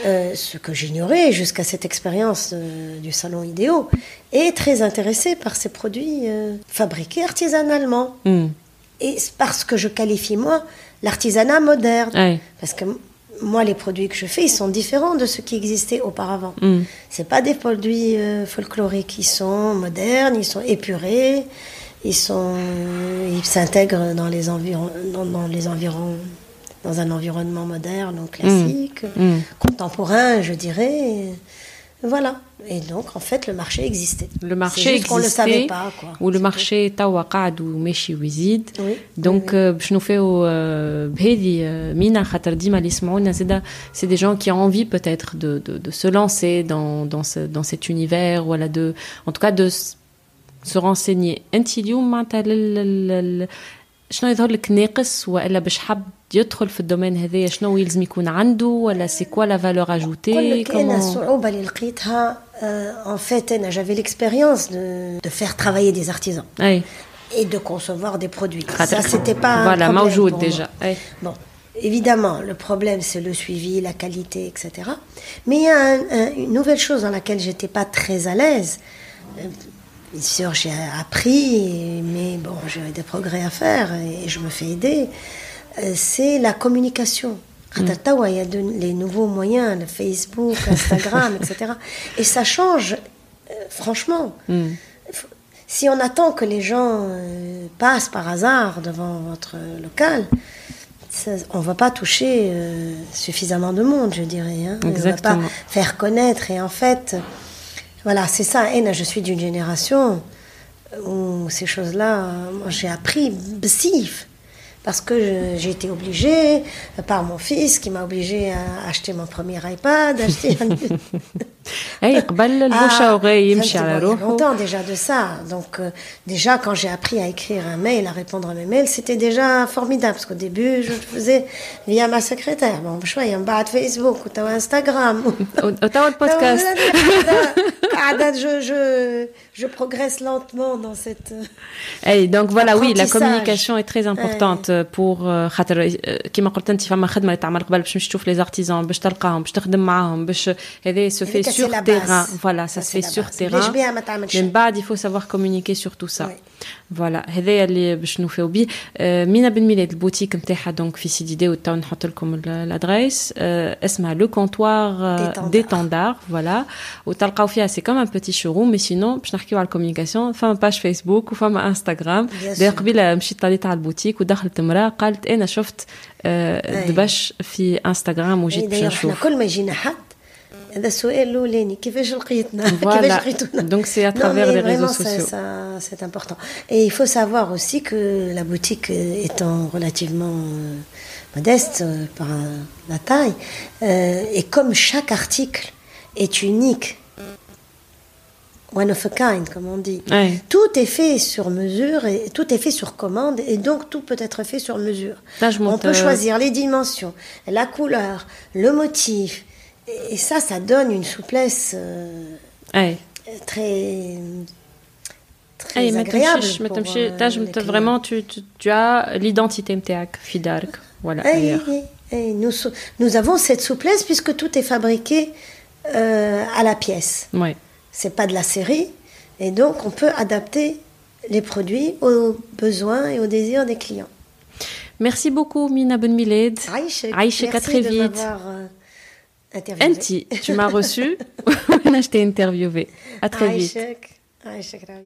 euh, ce que j'ignorais jusqu'à cette expérience euh, du salon idéo, est très intéressé par ces produits euh, fabriqués artisanalement. Mmh. Et parce que je qualifie moi l'artisanat moderne, parce que moi, les produits que je fais, ils sont différents de ceux qui existaient auparavant. Hmm. C'est pas des produits euh, folkloriques, ils sont modernes, ils sont épurés, ils sont, ils s'intègrent dans les environs, dans, dans les environs, dans un environnement moderne, donc classique, Mm. contemporain, je dirais. Voilà. Et donc, en fait, le marché existait. Le marché juste existait. le savait pas. Ou le marché tawaqad ou meshi wizid. Donc, euh, je nous fais au euh, Bhedi euh, Mina Khatardim Alismaouna. C'est des gens qui ont envie peut-être de, de, se lancer dans, dans, ce, dans cet univers. Voilà, de, en tout cas, de se renseigner. اليوم معناتها لل- لل- لل- شنو يظهر لك ناقص والا باش حب يدخل في الدومين هذايا شنو يلزم يكون عنده ولا سي كوا لا فالور نقول اجوتي لك انا الصعوبه اللي لقيتها en fait انا j'avais l'expérience de, de faire travailler des artisans اي et de concevoir des produits. خاطر- Ça, c'était pas un voilà problème موجود pour moi. déjà اي Bon, évidemment, le problème, c'est le suivi, la qualité, etc. Mais il y a un- un- une nouvelle chose dans laquelle j'étais pas très à l'aise. Bien sûr, j'ai appris, mais bon, j'ai des progrès à faire et je me fais aider. Euh, c'est la communication. Mmh. il y a de, les nouveaux moyens, le Facebook, Instagram, etc. Et ça change, euh, franchement. Mm. Si on attend que les gens euh, passent par hasard devant votre local, on ne va pas toucher suffisamment de monde, je dirais. Hein. On ne va pas faire connaître. Et en fait, voilà, c'est ça. Et là, je suis d'une génération où ces choses-là, euh, moi, j'ai appris bsif. Parce que j'ai été obligée, par mon fils qui m'a obligée à acheter mon premier iPad, acheter un... اي قبل المشاوغي يمشي ça, على c'était bon, il y a روحه longtemps déjà de ça. Donc euh, déjà quand j'ai appris à écrire un mail, à répondre à mes mails, c'était déjà formidable parce qu'au début je le faisais via ma secrétaire. Bon, شوية من بعد Facebook ou t'as Instagram. وتوا البودكاست قاعدة je, je, je progresse lentement dans cette... اي دونك فوالا وي لا Apprentissage. كوميونيكاسيون اي تري امبورطونت بور خاطر آه، كيما قلت انت فما خدمه اللي تعمل قبل باش تمشي تشوف لي زارتيزون باش تلقاهم باش تخدم معاهم باش هذا سو في هذيك c'est سور la تيران base. فوالا Ça, سا c'est في la سور base. تيران ليش بيها ما تعملش من بعد يفو سافوار كومونيكي سور تو سا Oui. فوالا هذايا اللي باش نوفيو بيه آه، مينا بن ميلاد البوتيك نتاعها دونك في سيدي دي وتو نحط لكم ال- الادريس آه، اسمها لو كونتوار D'étendard. ديتاندار فوالا وتلقاو فيها سي كوم ان بوتي شوروم مي سينون باش نحكيو على الكوميونيكاسيون فما باج فيسبوك وفما انستغرام Bien داير sûr. قبيله مشيت طليت على البوتيك ودخلت امراه قالت انا شفت آه، أي. دبش في انستغرام وجيت إيه، باش d'ailleurs احنا نشوف كل ما يجينا حد هذا السؤال الاولاني كيفاش لقيتنا Voilà. كيفاش لقيتونا Donc, c'est à Non, travers mais les réseaux vraiment, ça- sociaux. ça- c'est important et il faut savoir aussi que la boutique euh, étant relativement euh, modeste euh, par euh, la taille euh, et comme chaque article est unique one of a kind comme on dit Ouais. tout est fait sur mesure et tout est fait sur commande et donc tout peut être fait sur mesure Là, je on monte, peut euh, choisir les dimensions, la couleur, le motif. et ça, ça donne une souplesse euh, très très agréable. Pour, euh, vraiment, tu, tu, tu as l'identité mteak, fidark, voilà. Eh, eh, eh, nous, nous avons cette souplesse puisque tout est fabriqué euh, à la pièce. Ouais. C'est pas de la série, et donc on peut adapter les produits aux besoins et aux désirs des clients. Merci beaucoup, Mina Benmiled. Aïcha, à très vite. Anti, tu m'as reçu. je t'ai interviewé. À très vite. Aïchek, Aïchek, ravi.